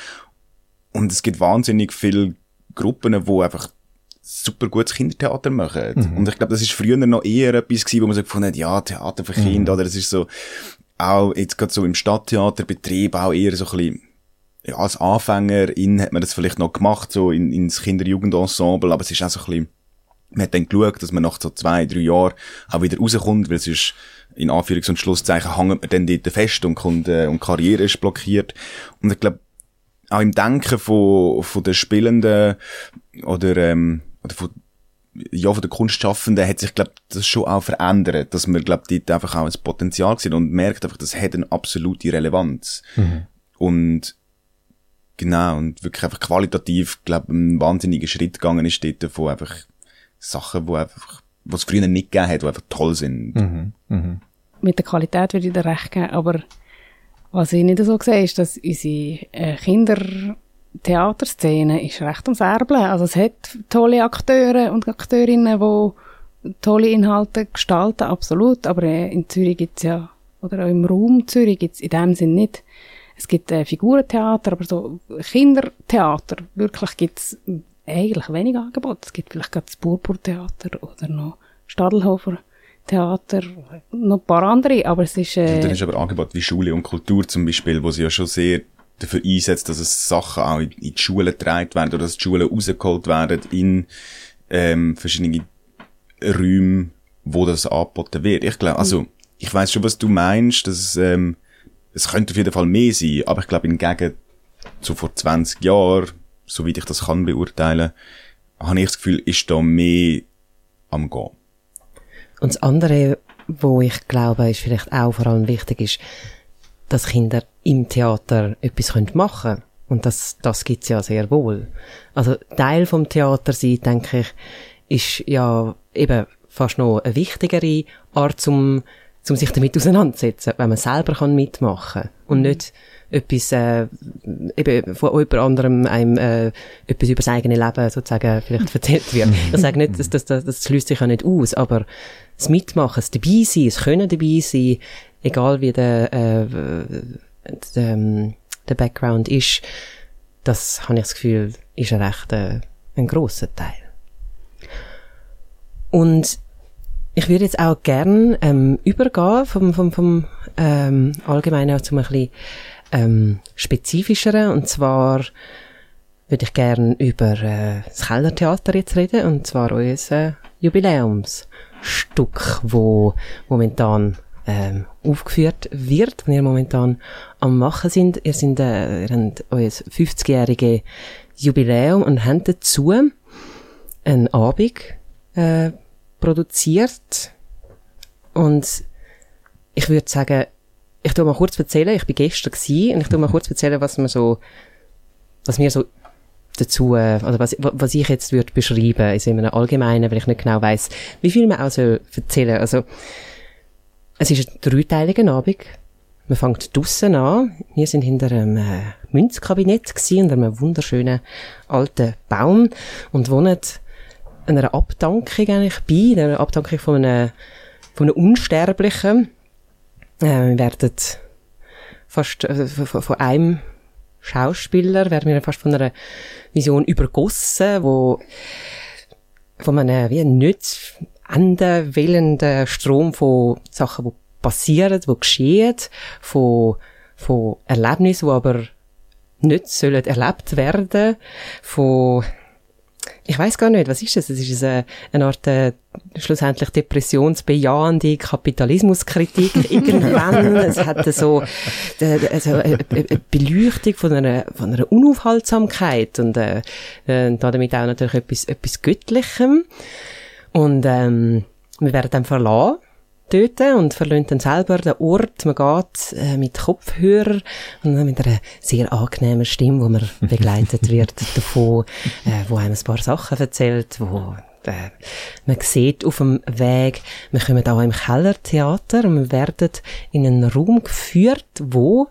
Und es gibt wahnsinnig viele Gruppen, wo einfach super gutes Kindertheater machen. Und ich glaube, das ist früher noch eher etwas gewesen, wo man so gefunden hat, ja, Theater für Kinder, oder es ist so, auch jetzt gerade so im Stadttheaterbetrieb auch eher so ein bisschen, ja, als Anfängerin hat man das vielleicht noch gemacht, so in, ins Kinder-Jugend-Ensemble, aber es ist auch so ein bisschen, man hat dann geschaut, dass man nach so zwei, drei Jahren auch wieder rauskommt, weil sonst in Anführungs- und Schlusszeichen hängt man dann dort fest und, kommt, äh, und Karriere ist blockiert. Und ich glaube, auch im Denken von, von den Spielenden oder, ähm, oder von, ja, von den Kunstschaffenden hat sich, glaube das schon auch verändert, dass man, glaube dort einfach auch ein Potenzial sieht und merkt einfach, das hat eine absolute Relevanz. Und genau, und wirklich einfach qualitativ, glaube ein wahnsinniger Schritt gegangen ist dort von einfach Sachen, wo einfach, was es früher nicht gegeben hat, die einfach toll sind. mit der Qualität würde ich dir recht geben, aber was ich nicht so sehe, ist, dass unsere äh, Kindertheaterszene ist recht am Färbeln. Also es hat tolle Akteure und Akteurinnen, die tolle Inhalte gestalten, absolut, aber äh, in Zürich gibt's ja, oder auch im Raum Zürich gibt's in dem Sinn nicht. Es gibt äh, Figurentheater, aber so Kindertheater, wirklich gibt's eigentlich wenig Angebot. Es gibt vielleicht gerade das Purpurtheater oder noch Stadelhofer Theater, noch ein paar andere, aber es ist... Äh, dann ist aber Angebot wie Schule und Kultur zum Beispiel, wo sie ja schon sehr dafür einsetzt, dass es Sachen auch in, in die Schulen getragen werden oder dass die Schulen rausgeholt werden in ähm, verschiedene Räume, wo das angeboten wird. Ich glaube, also ich weiß schon, was du meinst, dass es, ähm, es könnte auf jeden Fall mehr sein, aber ich glaube, hingegen so vor 20 Jahren, soweit ich das kann beurteilen, habe ich das Gefühl, ist da mehr am Gehen. Und das andere, wo ich glaube, ist vielleicht auch vor allem wichtig ist, dass Kinder im Theater etwas machen können. Und das, das gibt's ja sehr wohl. Also Teil vom Theater sein, denke ich, ist ja eben fast noch eine wichtigere Art, zum, zum sich damit auseinanderzusetzen, wenn man selber kann mitmachen und nicht etwas äh, eben von jemand anderem einem äh, etwas über das eigene Leben sozusagen vielleicht erzählt wird. Ich sage nicht, dass das, das, das schließt sich ja nicht aus, aber das Mitmachen, das dabei sein, das Können dabei sein, egal wie der, äh, der, ähm, der Background ist, das habe ich das Gefühl, ist ein recht äh, ein grosser Teil. Und ich würde jetzt auch gern ähm, übergehen vom, vom, vom ähm, Allgemeinen zum ein bisschen ähm, spezifischeren. Und zwar würde ich gern über äh, das Kellertheater jetzt reden, und zwar unser Jubiläumsstück, wo momentan ähm, aufgeführt wird, wenn ihr momentan am machen sind. Ihr sind äh, ihr habt euer 50-jährige Jubiläum und habt dazu einen Abend äh, produziert und ich würde sagen, ich tu mal kurz erzählen, ich bin gestern gsi und ich tu mal kurz erzählen, was mir so, was mir so dazu, oder was, was ich jetzt würde beschreiben, also in einem Allgemeinen, weil ich nicht genau weiß, wie viel man auch soll erzählen. Also, es ist ein dreiteiliger Abend. Man fängt draussen an. Wir sind hinter einem äh, Münzkabinett gsi, unter einem wunderschönen alten Baum und wohnen einer Abdankung eigentlich bei, einer Abdankung von einem, von einem Unsterblichen. Äh, wir werden fast äh, von, von einem Schauspieler werden wir fast von einer Vision übergossen, wo von einem wie nicht enden willenden Strom von Sachen, die passieren, die geschehen, von, von Erlebnissen, die aber nicht sollen erlebt werden, von ich weiß gar nicht, was ist das? Es ist eine, eine Art äh, schlussendlich depressionsbejahende Kapitalismuskritik irgendwann. es hat so äh, also eine, eine Beleuchtung von einer, von einer Unaufhaltsamkeit und äh, äh, damit auch natürlich etwas, etwas Göttlichem. Und ähm, wir werden dann verlassen dort und verlassen dann selber den Ort. Man geht äh, mit Kopfhörer und mit einer sehr angenehmen Stimme, wo man begleitet wird davon, äh, wo einem ein paar Sachen erzählt, wo äh, man sieht auf dem Weg, wir kommen auch im Kellertheater und wir werden in einen Raum geführt, wo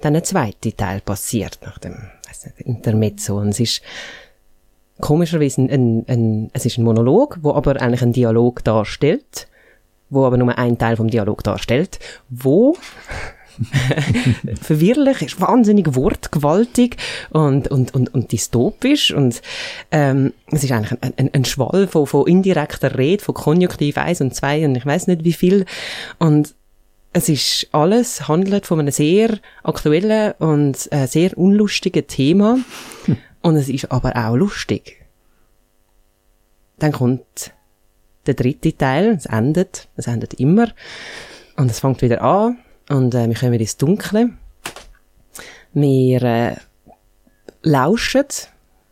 dann ein zweiter Teil passiert, nach dem nicht, Intermezzo. Und es ist komischerweise ein, ein, ein, es ist ein Monolog, wo aber eigentlich einen Dialog darstellt, wo aber nur ein Teil vom Dialog darstellt, wo verwirrlich, ist wahnsinnig wortgewaltig und, und, und, und dystopisch und ähm, es ist eigentlich ein, ein, ein Schwall von, von indirekter Rede, von Konjunktiv 1 und 2 und ich weiß nicht wie viel und es ist alles, handelt von einem sehr aktuellen und äh, sehr unlustigen Thema und es ist aber auch lustig. Dann kommt der dritte Teil, es endet, es endet immer und es fängt wieder an und äh, wir kommen ins Dunkle. Wir äh, lauschen,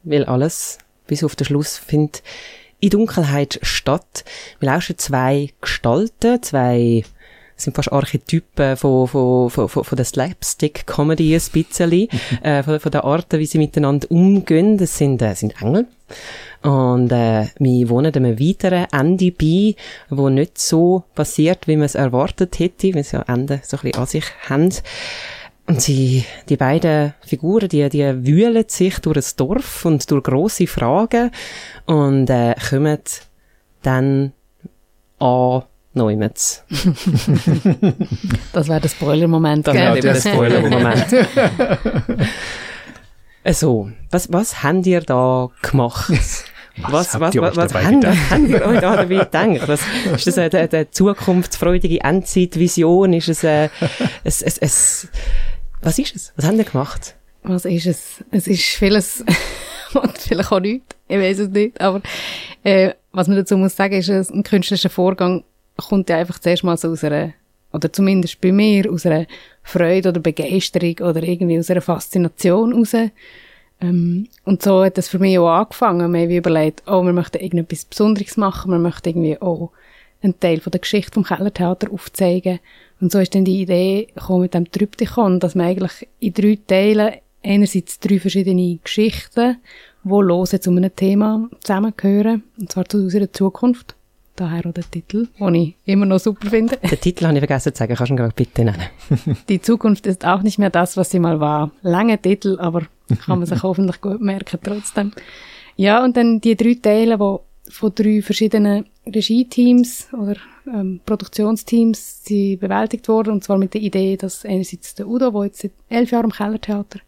weil alles bis auf den Schluss findet in Dunkelheit statt. Wir lauschen zwei Gestalten, zwei sind fast Archetypen von, von, von, von, von der Slapstick-Comedy ein bisschen, äh, von, von der Art, wie sie miteinander umgehen. Das sind, äh, sind Engel. Und äh, wir wohnen einem weiteren Ende bei, wo nicht so passiert, wie man es erwartet hätte, weil sie ja Ende so ein bisschen an sich haben. Und sie, die beiden Figuren, die, die wühlen sich durch das Dorf und durch grosse Fragen und äh, kommen dann an Neumets. Das wäre der Spoiler-Moment. Das gell? wäre der Spoiler-Moment. so, was, was habt ihr da gemacht? Was, habt was, ihr was, euch was dabei habt, gedacht? habt ihr euch da dabei gedacht? Das, ist das eine, eine, zukunftsfreudige Endzeitvision? Ist es, äh, es, es, es, was ist es? Was habt ihr gemacht? Was ist es? Es ist vieles und vielleicht auch nichts. Ich weiß es nicht. Aber äh, was man dazu muss sagen, ist, ein künstlerischer Vorgang kommt ja einfach zuerst mal so aus einer, oder zumindest bei mir, aus einer Freude oder Begeisterung oder irgendwie aus einer Faszination raus. Ähm, und so hat das für mich auch angefangen. Wir haben überlegt, oh, wir möchten irgendetwas Besonderes machen, wir möchten irgendwie auch einen Teil von der Geschichte vom Kellertheater aufzeigen. Und so ist dann die Idee gekommen mit dem Tryptychon, dass man eigentlich in drei Teilen einerseits drei verschiedene Geschichten, die lose zu einem Thema zusammengehören, und zwar zu unserer Zukunft. Daher auch der Titel, den ich immer noch super finde. Den Titel habe ich vergessen zu sagen. Kannst du ihn gerade bitte nennen? Die Zukunft ist auch nicht mehr das, was sie mal war. Lange Titel, aber kann man sich hoffentlich gut merken trotzdem. Ja, und dann die drei Teile, die von drei verschiedenen Regie-Teams oder ähm, Produktionsteams sind bewältigt worden. Und zwar mit der Idee, dass einerseits der Udo, der jetzt seit elf Jahren im Kellertheater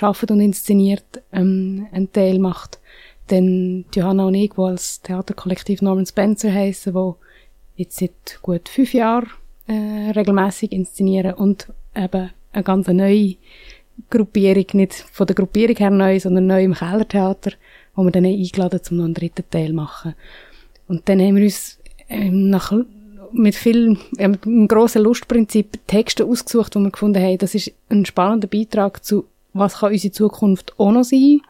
arbeitet und inszeniert, ähm, einen Teil macht. Dann Johanna und ich, die als Theaterkollektiv Norman Spencer heissen, wo jetzt seit gut fünf Jahren äh, regelmäßig inszenieren und eben eine ganz neue Gruppierung, nicht von der Gruppierung her neu, sondern neu im Kellertheater, wo wir dann eingeladen zum noch einen dritten Teil machen. Und dann haben wir uns ähm, nach, mit viel, ja, mit einem grossen Lustprinzip Texte ausgesucht, wo wir gefunden haben, das ist ein spannender Beitrag zu, was kann unsere Zukunft auch noch sein.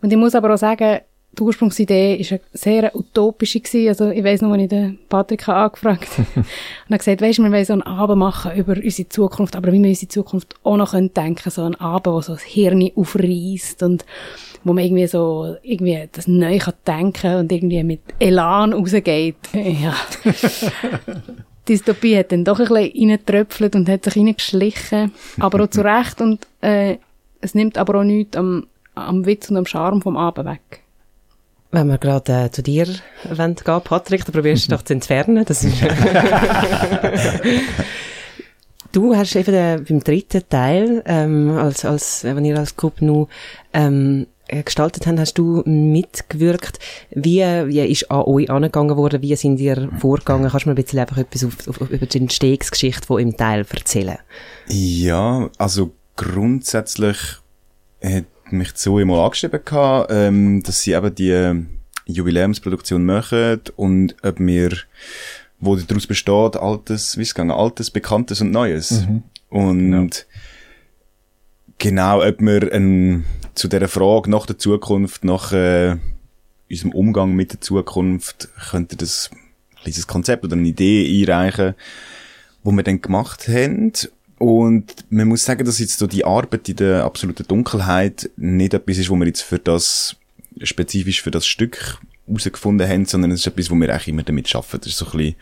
Und ich muss aber auch sagen, die Ursprungsidee ist eine sehr utopische gewesen. Also, ich weiss noch, als ich den Patrick habe angefragt und er gesagt, weisst, wir wollen so einen Abend machen über unsere Zukunft, aber wie wir unsere Zukunft auch noch können denken, so einen Abend, wo so das Hirn aufreißt und wo man irgendwie so, irgendwie das neu kann denken und irgendwie mit Elan rausgeht. Ja. Die Dystopie hat dann doch ein bisschen reingetröpfelt und hat sich reingeschlichen, aber auch zu Recht und, äh, es nimmt aber auch nichts am, am Witz und am Charme vom Abend weg. Wenn wir gerade äh, zu dir wollen gehen, Patrick, dann probierst du doch zu entfernen. Das ist du hast eben äh, beim dritten Teil, ähm, als, als, äh, wenn ihr als Gruppe nu ähm, äh, gestaltet habt, hast du mitgewirkt. Wie, wie ist an euch angegangen worden? Wie sind ihr vorgegangen? Kannst du mir ein bisschen einfach etwas auf, auf, über die Entstehungsgeschichte von im Teil erzählen? Ja, also grundsätzlich hat mich Zoe mal angeschrieben gehabt, ähm, dass sie eben die Jubiläumsproduktion machen und ob mir, wo daraus besteht, altes, wie es gegangen, altes, bekanntes und neues. Und genau, ob wir ähm, zu dieser Frage nach der Zukunft, nach äh, unserem Umgang mit der Zukunft, könnte das kleines Konzept oder eine Idee einreichen, wo wir dann gemacht haben. Und man muss sagen, dass jetzt so die Arbeit in der absoluten Dunkelheit nicht etwas ist, wo wir jetzt für das, spezifisch für das Stück herausgefunden haben, sondern es ist etwas, wo wir eigentlich immer damit arbeiten. Das ist so ein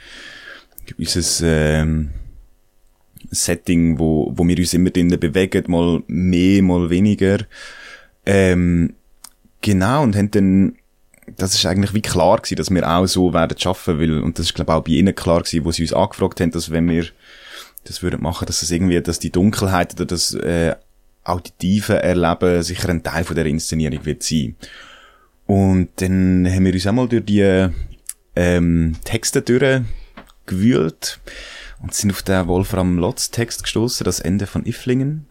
bisschen unser, ähm, Setting, wo, wo wir uns immer drinnen bewegen, mal mehr, mal weniger. Ähm, genau, und haben dann, das ist eigentlich wie klar gewesen, dass wir auch so werden schaffen, weil, und das ist glaube ich auch bei ihnen klar gewesen, wo sie uns angefragt haben, dass wenn wir das würden machen, dass es irgendwie, dass die Dunkelheit oder das äh, auditive Erleben sicher ein Teil von der Inszenierung wird sein. Und dann haben wir uns einmal durch die ähm, Texte durchgewühlt und sind auf den Wolfram Lotz Text gestoßen, das Ende von Iflingen.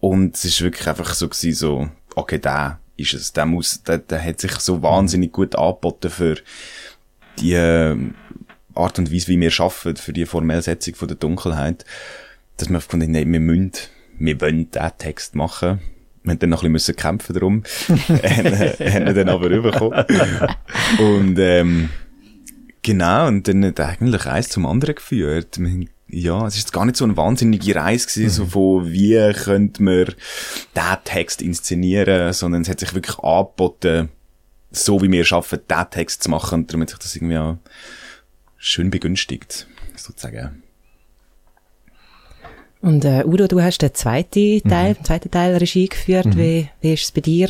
Und es ist wirklich einfach so gewesen, so, okay, da ist es, der muss, der, der hat sich so wahnsinnig gut angeboten für die Art und Weise, wie wir arbeiten, für die Formellsetzung von der Dunkelheit, dass wir gefunden haben, wir müssen, wir wollen diesen Text machen. Wir haben dann noch ein bisschen kämpfen darum. haben ihn dann aber bekommen. Und, ähm, genau, und dann hat eigentlich eins zum anderen geführt. Wir ja, es ist jetzt gar nicht so eine wahnsinnige Reise gewesen, mhm. so von wie könnte man diesen Text inszenieren, sondern es hat sich wirklich angeboten, so wie wir schaffen, diesen Text zu machen und damit sich das irgendwie auch schön begünstigt, sozusagen. Und äh, Udo, du hast den zweiten Teil, mhm. zweiten Teil Regie geführt. Mhm. Wie, wie ist es bei dir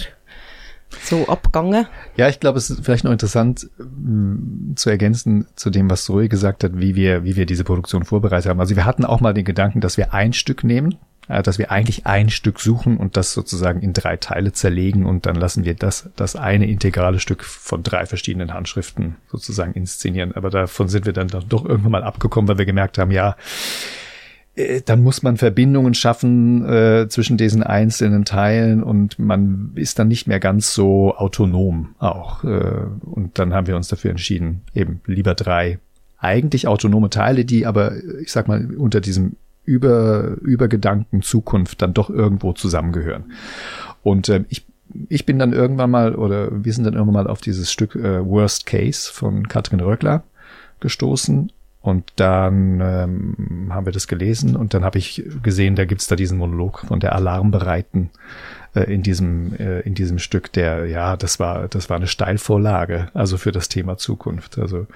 so abgegangen? Ja, ich glaube, es ist vielleicht noch interessant mh, zu ergänzen zu dem, was Zoe gesagt hat, wie wir, wie wir diese Produktion vorbereitet haben. Also wir hatten auch mal den Gedanken, dass wir ein Stück nehmen, dass wir eigentlich ein Stück suchen und das sozusagen in drei Teile zerlegen und dann lassen wir das, das eine integrale Stück von drei verschiedenen Handschriften sozusagen inszenieren. Aber davon sind wir dann doch irgendwann mal abgekommen, weil wir gemerkt haben, ja, äh, dann muss man Verbindungen schaffen äh, zwischen diesen einzelnen Teilen und man ist dann nicht mehr ganz so autonom auch. Äh, und dann haben wir uns dafür entschieden, eben lieber drei eigentlich autonome Teile, die aber, ich sag mal, unter diesem über, über Gedanken Zukunft dann doch irgendwo zusammengehören. Und äh, ich ich bin dann irgendwann mal oder wir sind dann irgendwann mal auf dieses Stück äh, Worst Case von Katrin Röckler gestoßen und dann ähm, haben wir das gelesen und dann habe ich gesehen, da gibt's da diesen Monolog von der Alarmbereiten äh, in diesem äh, in diesem Stück, der ja, das war das war eine Steilvorlage, also für das Thema Zukunft. Also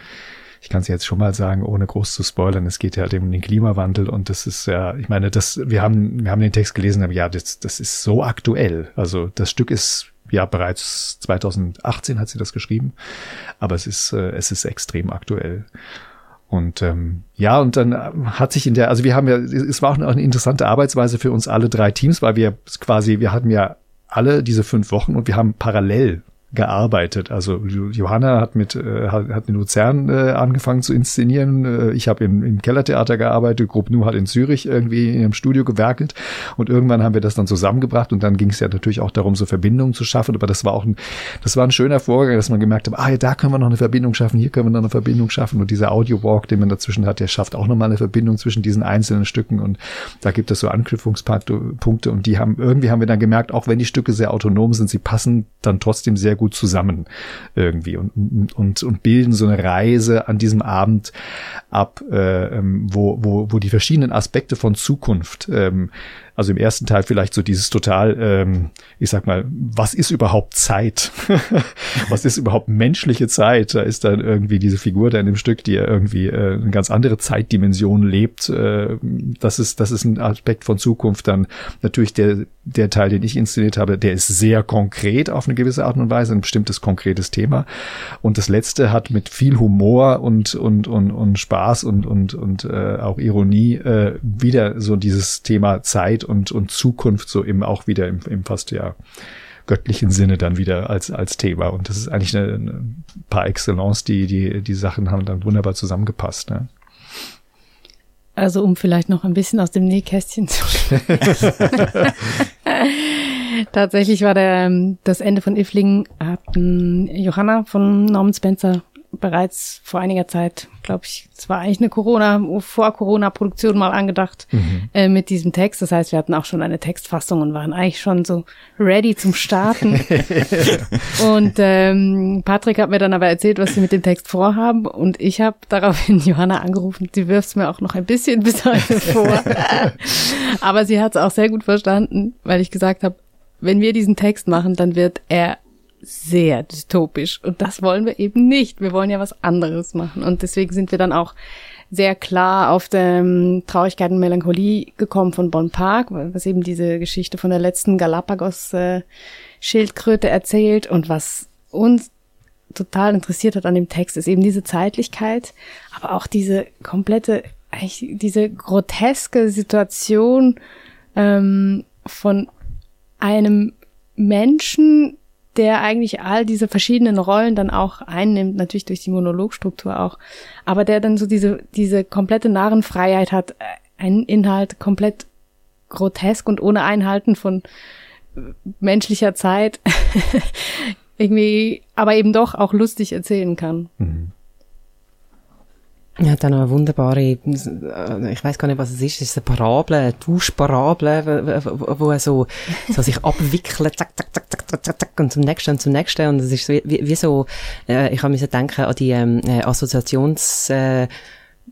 ich kann es jetzt schon mal sagen, ohne groß zu spoilern, es geht ja halt um den Klimawandel und das ist ja, ich meine, das wir haben wir haben den Text gelesen, aber ja, das das ist so aktuell. Also das Stück ist ja bereits 2018 hat sie das geschrieben, aber es ist äh, es ist extrem aktuell. Und ähm, ja, und dann hat sich in der, also wir haben ja, es war auch eine interessante Arbeitsweise für uns alle drei Teams, weil wir quasi, wir hatten ja alle diese fünf Wochen und wir haben parallel gearbeitet. Also Johanna hat mit äh, hat in Luzern äh, angefangen zu inszenieren. Äh, ich habe im, im Kellertheater gearbeitet. Grupp Nu hat in Zürich irgendwie in einem Studio gewerkelt und irgendwann haben wir das dann zusammengebracht und dann ging es ja natürlich auch darum, so Verbindungen zu schaffen. Aber das war auch ein das war ein schöner Vorgang, dass man gemerkt hat, ah ja, da können wir noch eine Verbindung schaffen, hier können wir noch eine Verbindung schaffen und dieser Audio Walk, den man dazwischen hat, der schafft auch nochmal eine Verbindung zwischen diesen einzelnen Stücken und da gibt es so Anknüpfungspunkte und die haben irgendwie haben wir dann gemerkt, auch wenn die Stücke sehr autonom sind, sie passen dann trotzdem sehr gut zusammen irgendwie und, und, und bilden so eine Reise an diesem Abend ab, äh, ähm, wo, wo, wo die verschiedenen Aspekte von Zukunft ähm, also im ersten Teil vielleicht so dieses total, ähm, ich sag mal, was ist überhaupt Zeit? was ist überhaupt menschliche Zeit? Da ist dann irgendwie diese Figur da in dem Stück, die irgendwie äh, eine ganz andere Zeitdimension lebt. Äh, das ist, das ist ein Aspekt von Zukunft. Dann natürlich der, der Teil, den ich inszeniert habe, der ist sehr konkret auf eine gewisse Art und Weise, ein bestimmtes konkretes Thema. Und das letzte hat mit viel Humor und, und, und, und Spaß und, und, und äh, auch Ironie äh, wieder so dieses Thema Zeit und, und Zukunft so eben auch wieder im, im fast ja göttlichen Sinne dann wieder als, als Thema. Und das ist eigentlich eine, eine par excellence, die, die, die Sachen haben dann wunderbar zusammengepasst. Ne? Also um vielleicht noch ein bisschen aus dem Nähkästchen zu Tatsächlich war der, das Ende von Ifling, hatten Johanna von Norman Spencer bereits vor einiger Zeit, glaube ich, es war eigentlich eine Corona, vor Corona-Produktion mal angedacht mhm. äh, mit diesem Text. Das heißt, wir hatten auch schon eine Textfassung und waren eigentlich schon so ready zum Starten. und ähm, Patrick hat mir dann aber erzählt, was sie mit dem Text vorhaben und ich habe daraufhin Johanna angerufen. Sie wirft mir auch noch ein bisschen bis heute vor. aber sie hat es auch sehr gut verstanden, weil ich gesagt habe, wenn wir diesen Text machen, dann wird er sehr dystopisch. Und das wollen wir eben nicht. Wir wollen ja was anderes machen. Und deswegen sind wir dann auch sehr klar auf der um, Traurigkeit und Melancholie gekommen von Bon Park, was eben diese Geschichte von der letzten Galapagos-Schildkröte erzählt und was uns total interessiert hat an dem Text, ist eben diese Zeitlichkeit, aber auch diese komplette eigentlich diese groteske Situation ähm, von einem Menschen, der eigentlich all diese verschiedenen Rollen dann auch einnimmt, natürlich durch die Monologstruktur auch, aber der dann so diese, diese komplette Narrenfreiheit hat, einen Inhalt komplett grotesk und ohne Einhalten von menschlicher Zeit irgendwie, aber eben doch auch lustig erzählen kann. Mhm. Er hat auch noch eine wunderbare, äh, ich weiß gar nicht, was es ist, es ist eine Parabel, eine Tauschparabel, wo, er so, so sich abwickelt, zack, zack, zack, zack, zack, zack, zack, und zum nächsten und zum nächsten, und es ist wie, wie, wie so, äh, ich habe mir denken an die ähm, äh, Assoziations, äh,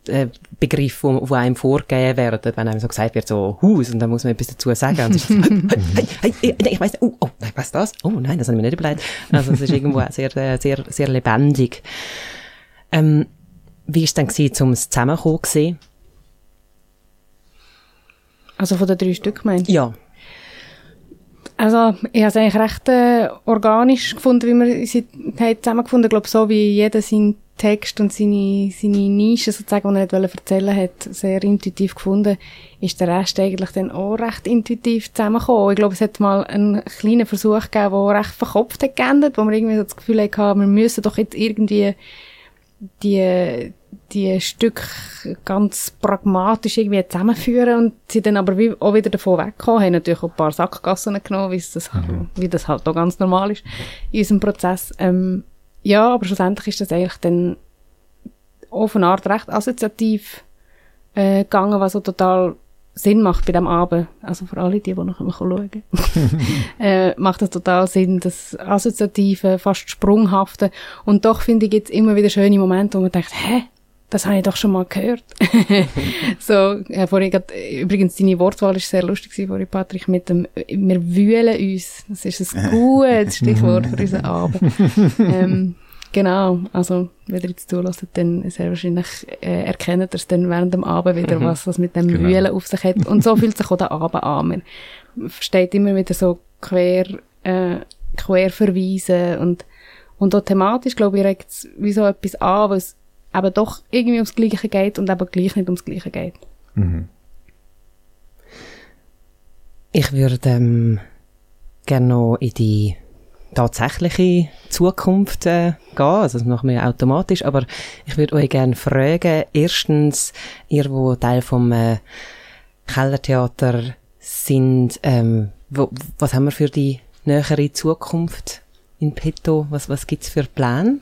äh, Begriff, wo, wo einem vorgegeben werden, wenn einem so gesagt wird, so Haus, und dann muss man etwas dazu sagen. Und so, hey, hey, hey, ich weiss, oh, oh, ich weiss das, oh nein, das habe ich mir nicht überlegt. Also es ist irgendwo sehr, sehr, sehr lebendig. Ähm, wie war es denn gewesen, um es zusammenkommen gesehen? Also von den drei Stück meinst Ja. Also, ich habe es eigentlich recht äh, organisch gefunden, wie wir sie haben zusammengefunden. Ich glaube, so wie jeder seinen Text und seine, seine Nische sozusagen, die er nicht erzählen hat, sehr intuitiv gefunden, ist der Rest eigentlich dann auch recht intuitiv zusammengekommen. Ich glaube, es hat mal einen kleinen Versuch gegeben, der recht verkopft hat geendet, wo wir irgendwie so das Gefühl hatten, wir müssen doch jetzt irgendwie die, die Stück ganz pragmatisch irgendwie zusammenführen und sie dann aber wie, auch wieder davon weggekommen, haben natürlich auch ein paar Sackgassen genommen, wie das, mhm. wie das halt auch ganz normal ist in unserem Prozess. Ähm, ja, aber schlussendlich ist das eigentlich dann auf eine Art recht assoziativ äh, gegangen, was so total Sinn macht bei dem Abend, also für alle die, die noch schauen können, äh, macht das total Sinn, das Assoziative, fast Sprunghafte. Und doch finde ich jetzt immer wieder schöne Momente, wo man denkt, hä, das habe ich doch schon mal gehört. so, äh, vorhin grad, übrigens, deine Wortwahl ist sehr lustig gewesen, vorhin, Patrick, mit dem, wir wühlen uns. Das ist ein gutes Stichwort für unseren Abend. ähm, Genau, also wenn ihr jetzt zulässt, dann sehr wahrscheinlich äh, erkennt ihr es dann während dem Abend wieder, mhm. was das mit dem genau. Wühlen auf sich hat. Und so fühlt sich auch der Abend an. Man versteht immer wieder so quer, äh, quer verweisen und, und auch thematisch, glaube ich, regt es wie so etwas an, was eben doch irgendwie ums Gleiche geht und eben gleich nicht ums Gleiche geht. Mhm. Ich würde ähm, gerne noch in die tatsächliche Zukunft äh, gehen. Also das machen wir automatisch. Aber ich würde euch gerne fragen, erstens, ihr, wo Teil vom äh, Kellertheater sind, ähm, wo, was haben wir für die nähere Zukunft in petto? Was, was gibt's für Pläne?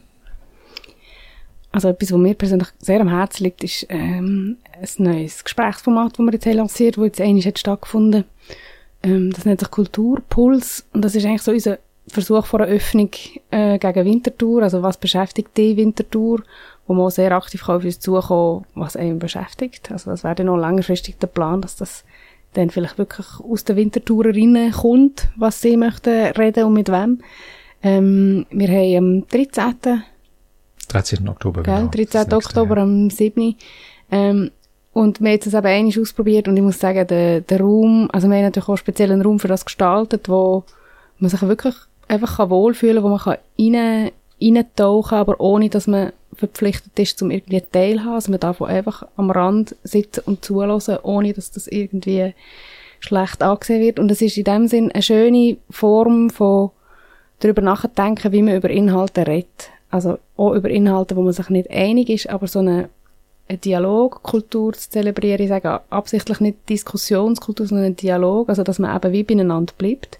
Also etwas, was mir persönlich sehr am Herzen liegt, ist ähm, ein neues Gesprächsformat, das wir jetzt lanciert, das jetzt eigentlich hat stattgefunden. Ähm, das nennt sich Kulturpuls und das ist eigentlich so unser Versuch von einer Öffnung äh, gegen Winterthur, also was beschäftigt die Winterthur, wo man auch sehr aktiv kann auf uns zukommen was einen beschäftigt. Also das wäre dann noch längerfristig der Plan, dass das dann vielleicht wirklich aus den Wintertourerinnen kommt, was sie möchten reden und mit wem. Ähm, wir haben am 13. 13. Oktober, gell? genau. 13. Oktober am 7. Ähm, und wir haben es eben einmal ausprobiert und ich muss sagen, der, der Raum, also wir haben natürlich auch speziell einen Raum für das gestaltet, wo man sich wirklich einfach kann wohlfühlen, wo man kann rein, reintauchen aber ohne, dass man verpflichtet ist, zum irgendwie teilhaben. Also man darf einfach am Rand sitzen und zulassen, ohne dass das irgendwie schlecht angesehen wird. Und es ist in dem Sinn eine schöne Form von darüber nachdenken, wie man über Inhalte redet. Also auch über Inhalte, wo man sich nicht einig ist, aber so eine, eine Dialogkultur zu zelebrieren. Ich sage absichtlich nicht Diskussionskultur, sondern einen Dialog, also dass man eben wie beieinander bleibt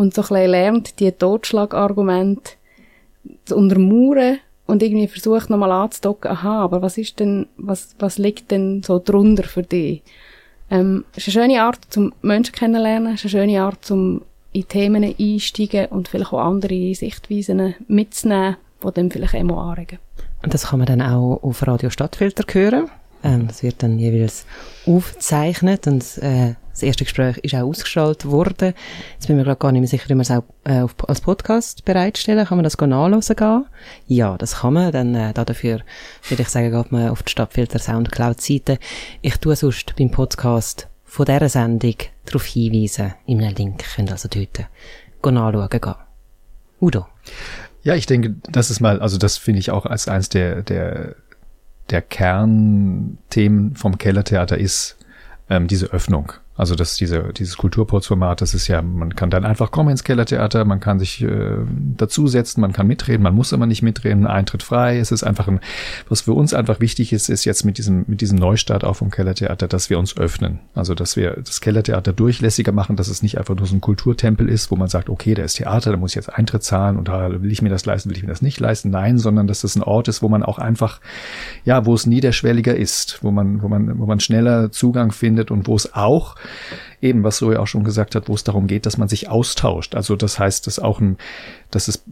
und so ein lernt, die Totschlagargumente zu untermauern und irgendwie versucht nochmal anzudocken, aha, aber was ist denn, was, was liegt denn so drunter für dich? Ähm, ist eine schöne Art, zum Menschen kennenlernen, ist eine schöne Art, zum in Themen einsteigen und vielleicht auch andere Sichtweisen mitzunehmen, die dann vielleicht mal anregen. Und das kann man dann auch auf Radio Stadtfilter hören. Ähm, das wird dann jeweils aufgezeichnet und äh, das erste Gespräch ist auch ausgestrahlt worden. Jetzt bin ich mir gerade gar nicht mehr sicher, wie wir es auch äh, als Podcast bereitstellen. Kann man das nachhören gehen? Ja, das kann man. Dann äh, dafür würde ich sagen, geht man auf die Stadtfilter Soundcloud-Seite. Ich tue sonst beim Podcast von dieser Sendung darauf hinweisen. In einem Link könnt ihr also dort nachschauen gehen. Udo? Ja, ich denke, das ist mal, also das finde ich auch als eins der, der der Kernthemen vom Kellertheater ist ähm, diese Öffnung. Also das diese dieses Kulturputzformat, das ist ja, man kann dann einfach kommen ins Kellertheater, man kann sich äh, dazusetzen, man kann mitreden, man muss aber nicht mitreden, Eintritt frei. Es ist einfach ein, was für uns einfach wichtig ist, ist jetzt mit diesem mit diesem Neustart auch vom Kellertheater, dass wir uns öffnen. Also dass wir das Kellertheater durchlässiger machen, dass es nicht einfach nur so ein Kulturtempel ist, wo man sagt, okay, da ist Theater, da muss ich jetzt Eintritt zahlen und da will ich mir das leisten, will ich mir das nicht leisten. Nein, sondern dass das ein Ort ist, wo man auch einfach, ja, wo es niederschwelliger ist, wo man, wo man, wo man schneller Zugang findet und wo es auch eben, was Zoe auch schon gesagt hat, wo es darum geht, dass man sich austauscht. Also das heißt, dass auch ein, dass es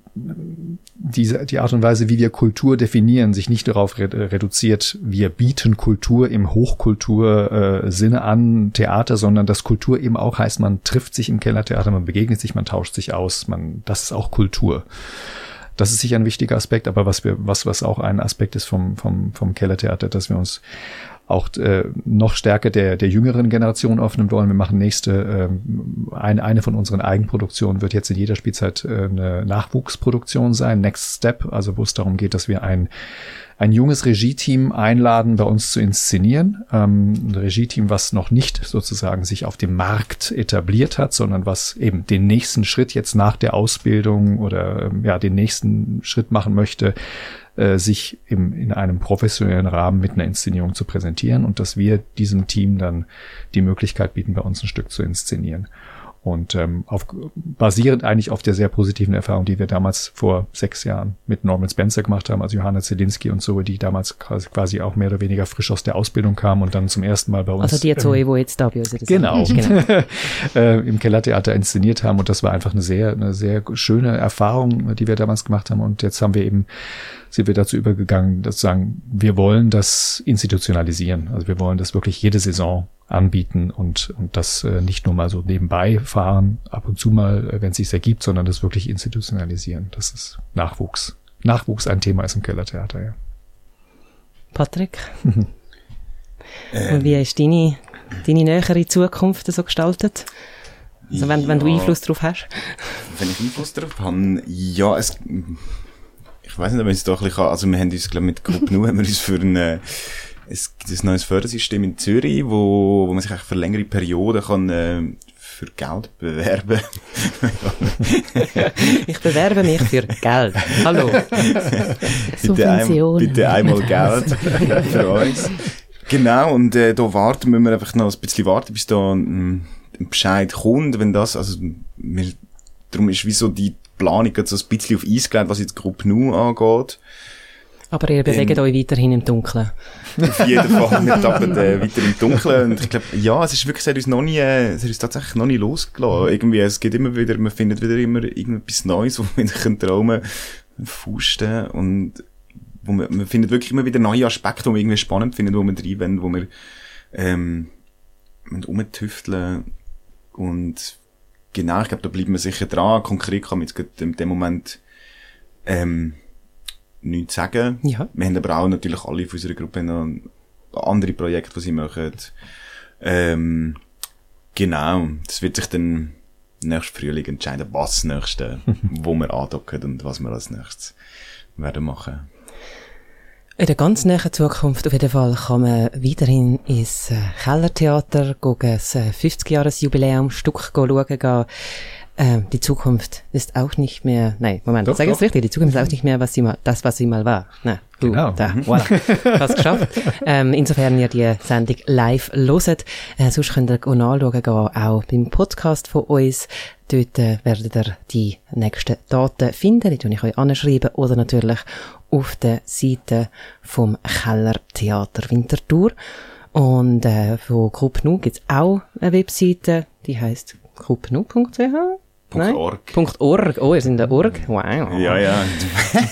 diese, die Art und Weise, wie wir Kultur definieren, sich nicht darauf reduziert, wir bieten Kultur im Hochkultur-Sinne äh, an Theater, sondern dass Kultur eben auch heißt, man trifft sich im Kellertheater, man begegnet sich, man tauscht sich aus, man, das ist auch Kultur. Das ist sicher ein wichtiger Aspekt, aber was wir, was, was auch ein Aspekt ist vom, vom, vom Kellertheater, dass wir uns auch äh, noch stärker der, der jüngeren Generation öffnen wollen. Wir machen nächste, äh, eine, eine von unseren Eigenproduktionen wird jetzt in jeder Spielzeit äh, eine Nachwuchsproduktion sein, Next Step, also wo es darum geht, dass wir ein ein junges Regie-Team einladen, bei uns zu inszenieren. Ähm, ein Regie-Team, was noch nicht sozusagen sich auf dem Markt etabliert hat, sondern was eben den nächsten Schritt jetzt nach der Ausbildung oder ähm, ja den nächsten Schritt machen möchte, äh, sich im, in einem professionellen Rahmen mit einer Inszenierung zu präsentieren und dass wir diesem Team dann die Möglichkeit bieten, bei uns ein Stück zu inszenieren. Und ähm, auf, basierend eigentlich auf der sehr positiven Erfahrung, die wir damals vor sechs Jahren mit Norman Spencer gemacht haben, also Johanna Zielinski und so, die damals quasi auch mehr oder weniger frisch aus der Ausbildung kamen und dann zum ersten Mal bei uns. Also die Zoe, ähm, wo jetzt da ist. Genau. genau. äh, Im Kellertheater inszeniert haben und das war einfach eine sehr, eine sehr schöne Erfahrung, die wir damals gemacht haben. Und jetzt haben wir eben sind wir dazu übergegangen, dass sagen, wir wollen das institutionalisieren. Also wir wollen das wirklich jede Saison anbieten und, und das äh, nicht nur mal so nebenbei fahren, ab und zu mal, äh, wenn es sich ergibt, sondern das wirklich institutionalisieren. Das ist Nachwuchs. Nachwuchs ein Thema ist im Kellertheater, ja. Patrick? ähm, wie ist deine, deine nähere Zukunft so gestaltet? Also wenn, ja, wenn du Einfluss darauf hast? Wenn ich Einfluss darauf habe? Ja, es, ich weiß nicht, ob ich es da ein bisschen kann, also wir haben uns, glaube mit Gruppe Nu haben wir uns für eine, es gibt ein neues Fördersystem in Zürich, wo, wo man sich eigentlich für längere Perioden kann, äh, für Geld bewerben. ich bewerbe mich für Geld. Hallo. bitte, ein, bitte einmal Geld für uns. Genau, und äh, da warten müssen wir einfach noch ein bisschen warten, bis da ein, ein Bescheid kommt, wenn das, also wir, darum ist wie so die Planung so ein bisschen auf Eis gelegt, was jetzt Gruppe Nu angeht. Aber ihr bewegt ähm, euch weiterhin im Dunkeln. Auf jeden Fall, wir tappen äh, weiter im Dunkeln. Und ich glaube, ja, es ist wirklich, es hat uns noch nie, äh, es hat uns tatsächlich noch nie losgelassen. Irgendwie, es geht immer wieder, man findet wieder immer irgendetwas Neues, wo man sich Traum fusten und wo man, man findet wirklich immer wieder neue Aspekte, die man irgendwie spannend findet, wo man reinwenden, wo man, ähm, umtüfteln und genau, ich glaube, da bleiben wir sicher dran. Konkret kann man jetzt in dem Moment, ähm, nichts sagen. Ja. Wir haben aber auch natürlich alle von unserer Gruppe noch andere Projekte, die sie machen. Ähm, genau, das wird sich dann nächstes Frühling entscheiden, was das nächste, wo wir andocken und was wir als nächstes werden machen. In der ganz näheren Zukunft auf jeden Fall kann man weiterhin ins äh, Kellertheater gehen, das 50-Jahres-Jubiläum Stück schauen gehen. Äh, die Zukunft ist auch nicht mehr, nein, Moment, doch, sag es richtig, die Zukunft ist auch nicht mehr was sie mal, das, was sie mal war. Nein, du, genau. da, mhm. voilà, hast geschafft. ähm, insofern ihr die Sendung live loset, äh, sonst könnt ihr auch nachschauen gehen, auch beim Podcast von uns. Dort äh, werdet ihr die nächsten Daten finden, die ich euch anschreiben, oder natürlich auf der Seite vom Keller Theater Winterthur. Und äh, von Gruppe Nu gibt's auch eine Webseite, die heißt gruppenu.ch. Punkt .org. Punkt .org. Oh, ihr seid der Org? Wow. Ja, ja.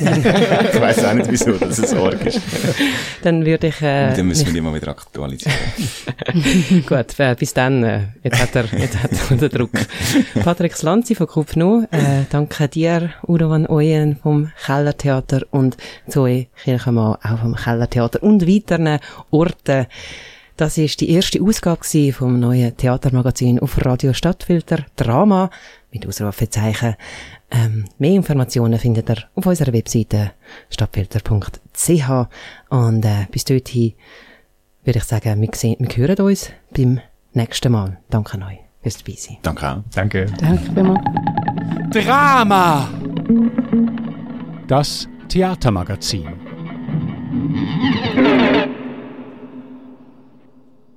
ich weiß auch nicht, wieso das ein Org ist. Dann würde ich... Äh, dann müssen wir die mal wieder aktualisieren. Gut, äh, bis dann. Äh, jetzt hat er, jetzt hat er den Druck. Patrick Slanzi von Nu. Äh, danke dir, Udo van Ooyen vom Kellertheater und Zoe Kirchenmann auch vom Kellertheater und weiteren Orten Das ist die erste Ausgabe vom neuen Theatermagazin auf Radio Stadtfilter Drama mit Ausrufezeichen. Ähm, mehr Informationen findet ihr auf unserer Webseite stadtfilter.ch und äh, bis dorthin würde ich sagen, wir, sehen, wir hören uns beim nächsten Mal. Danke euch fürs dabei sein. Danke auch. Danke. Danke vielmals. Drama. Das Theatermagazin.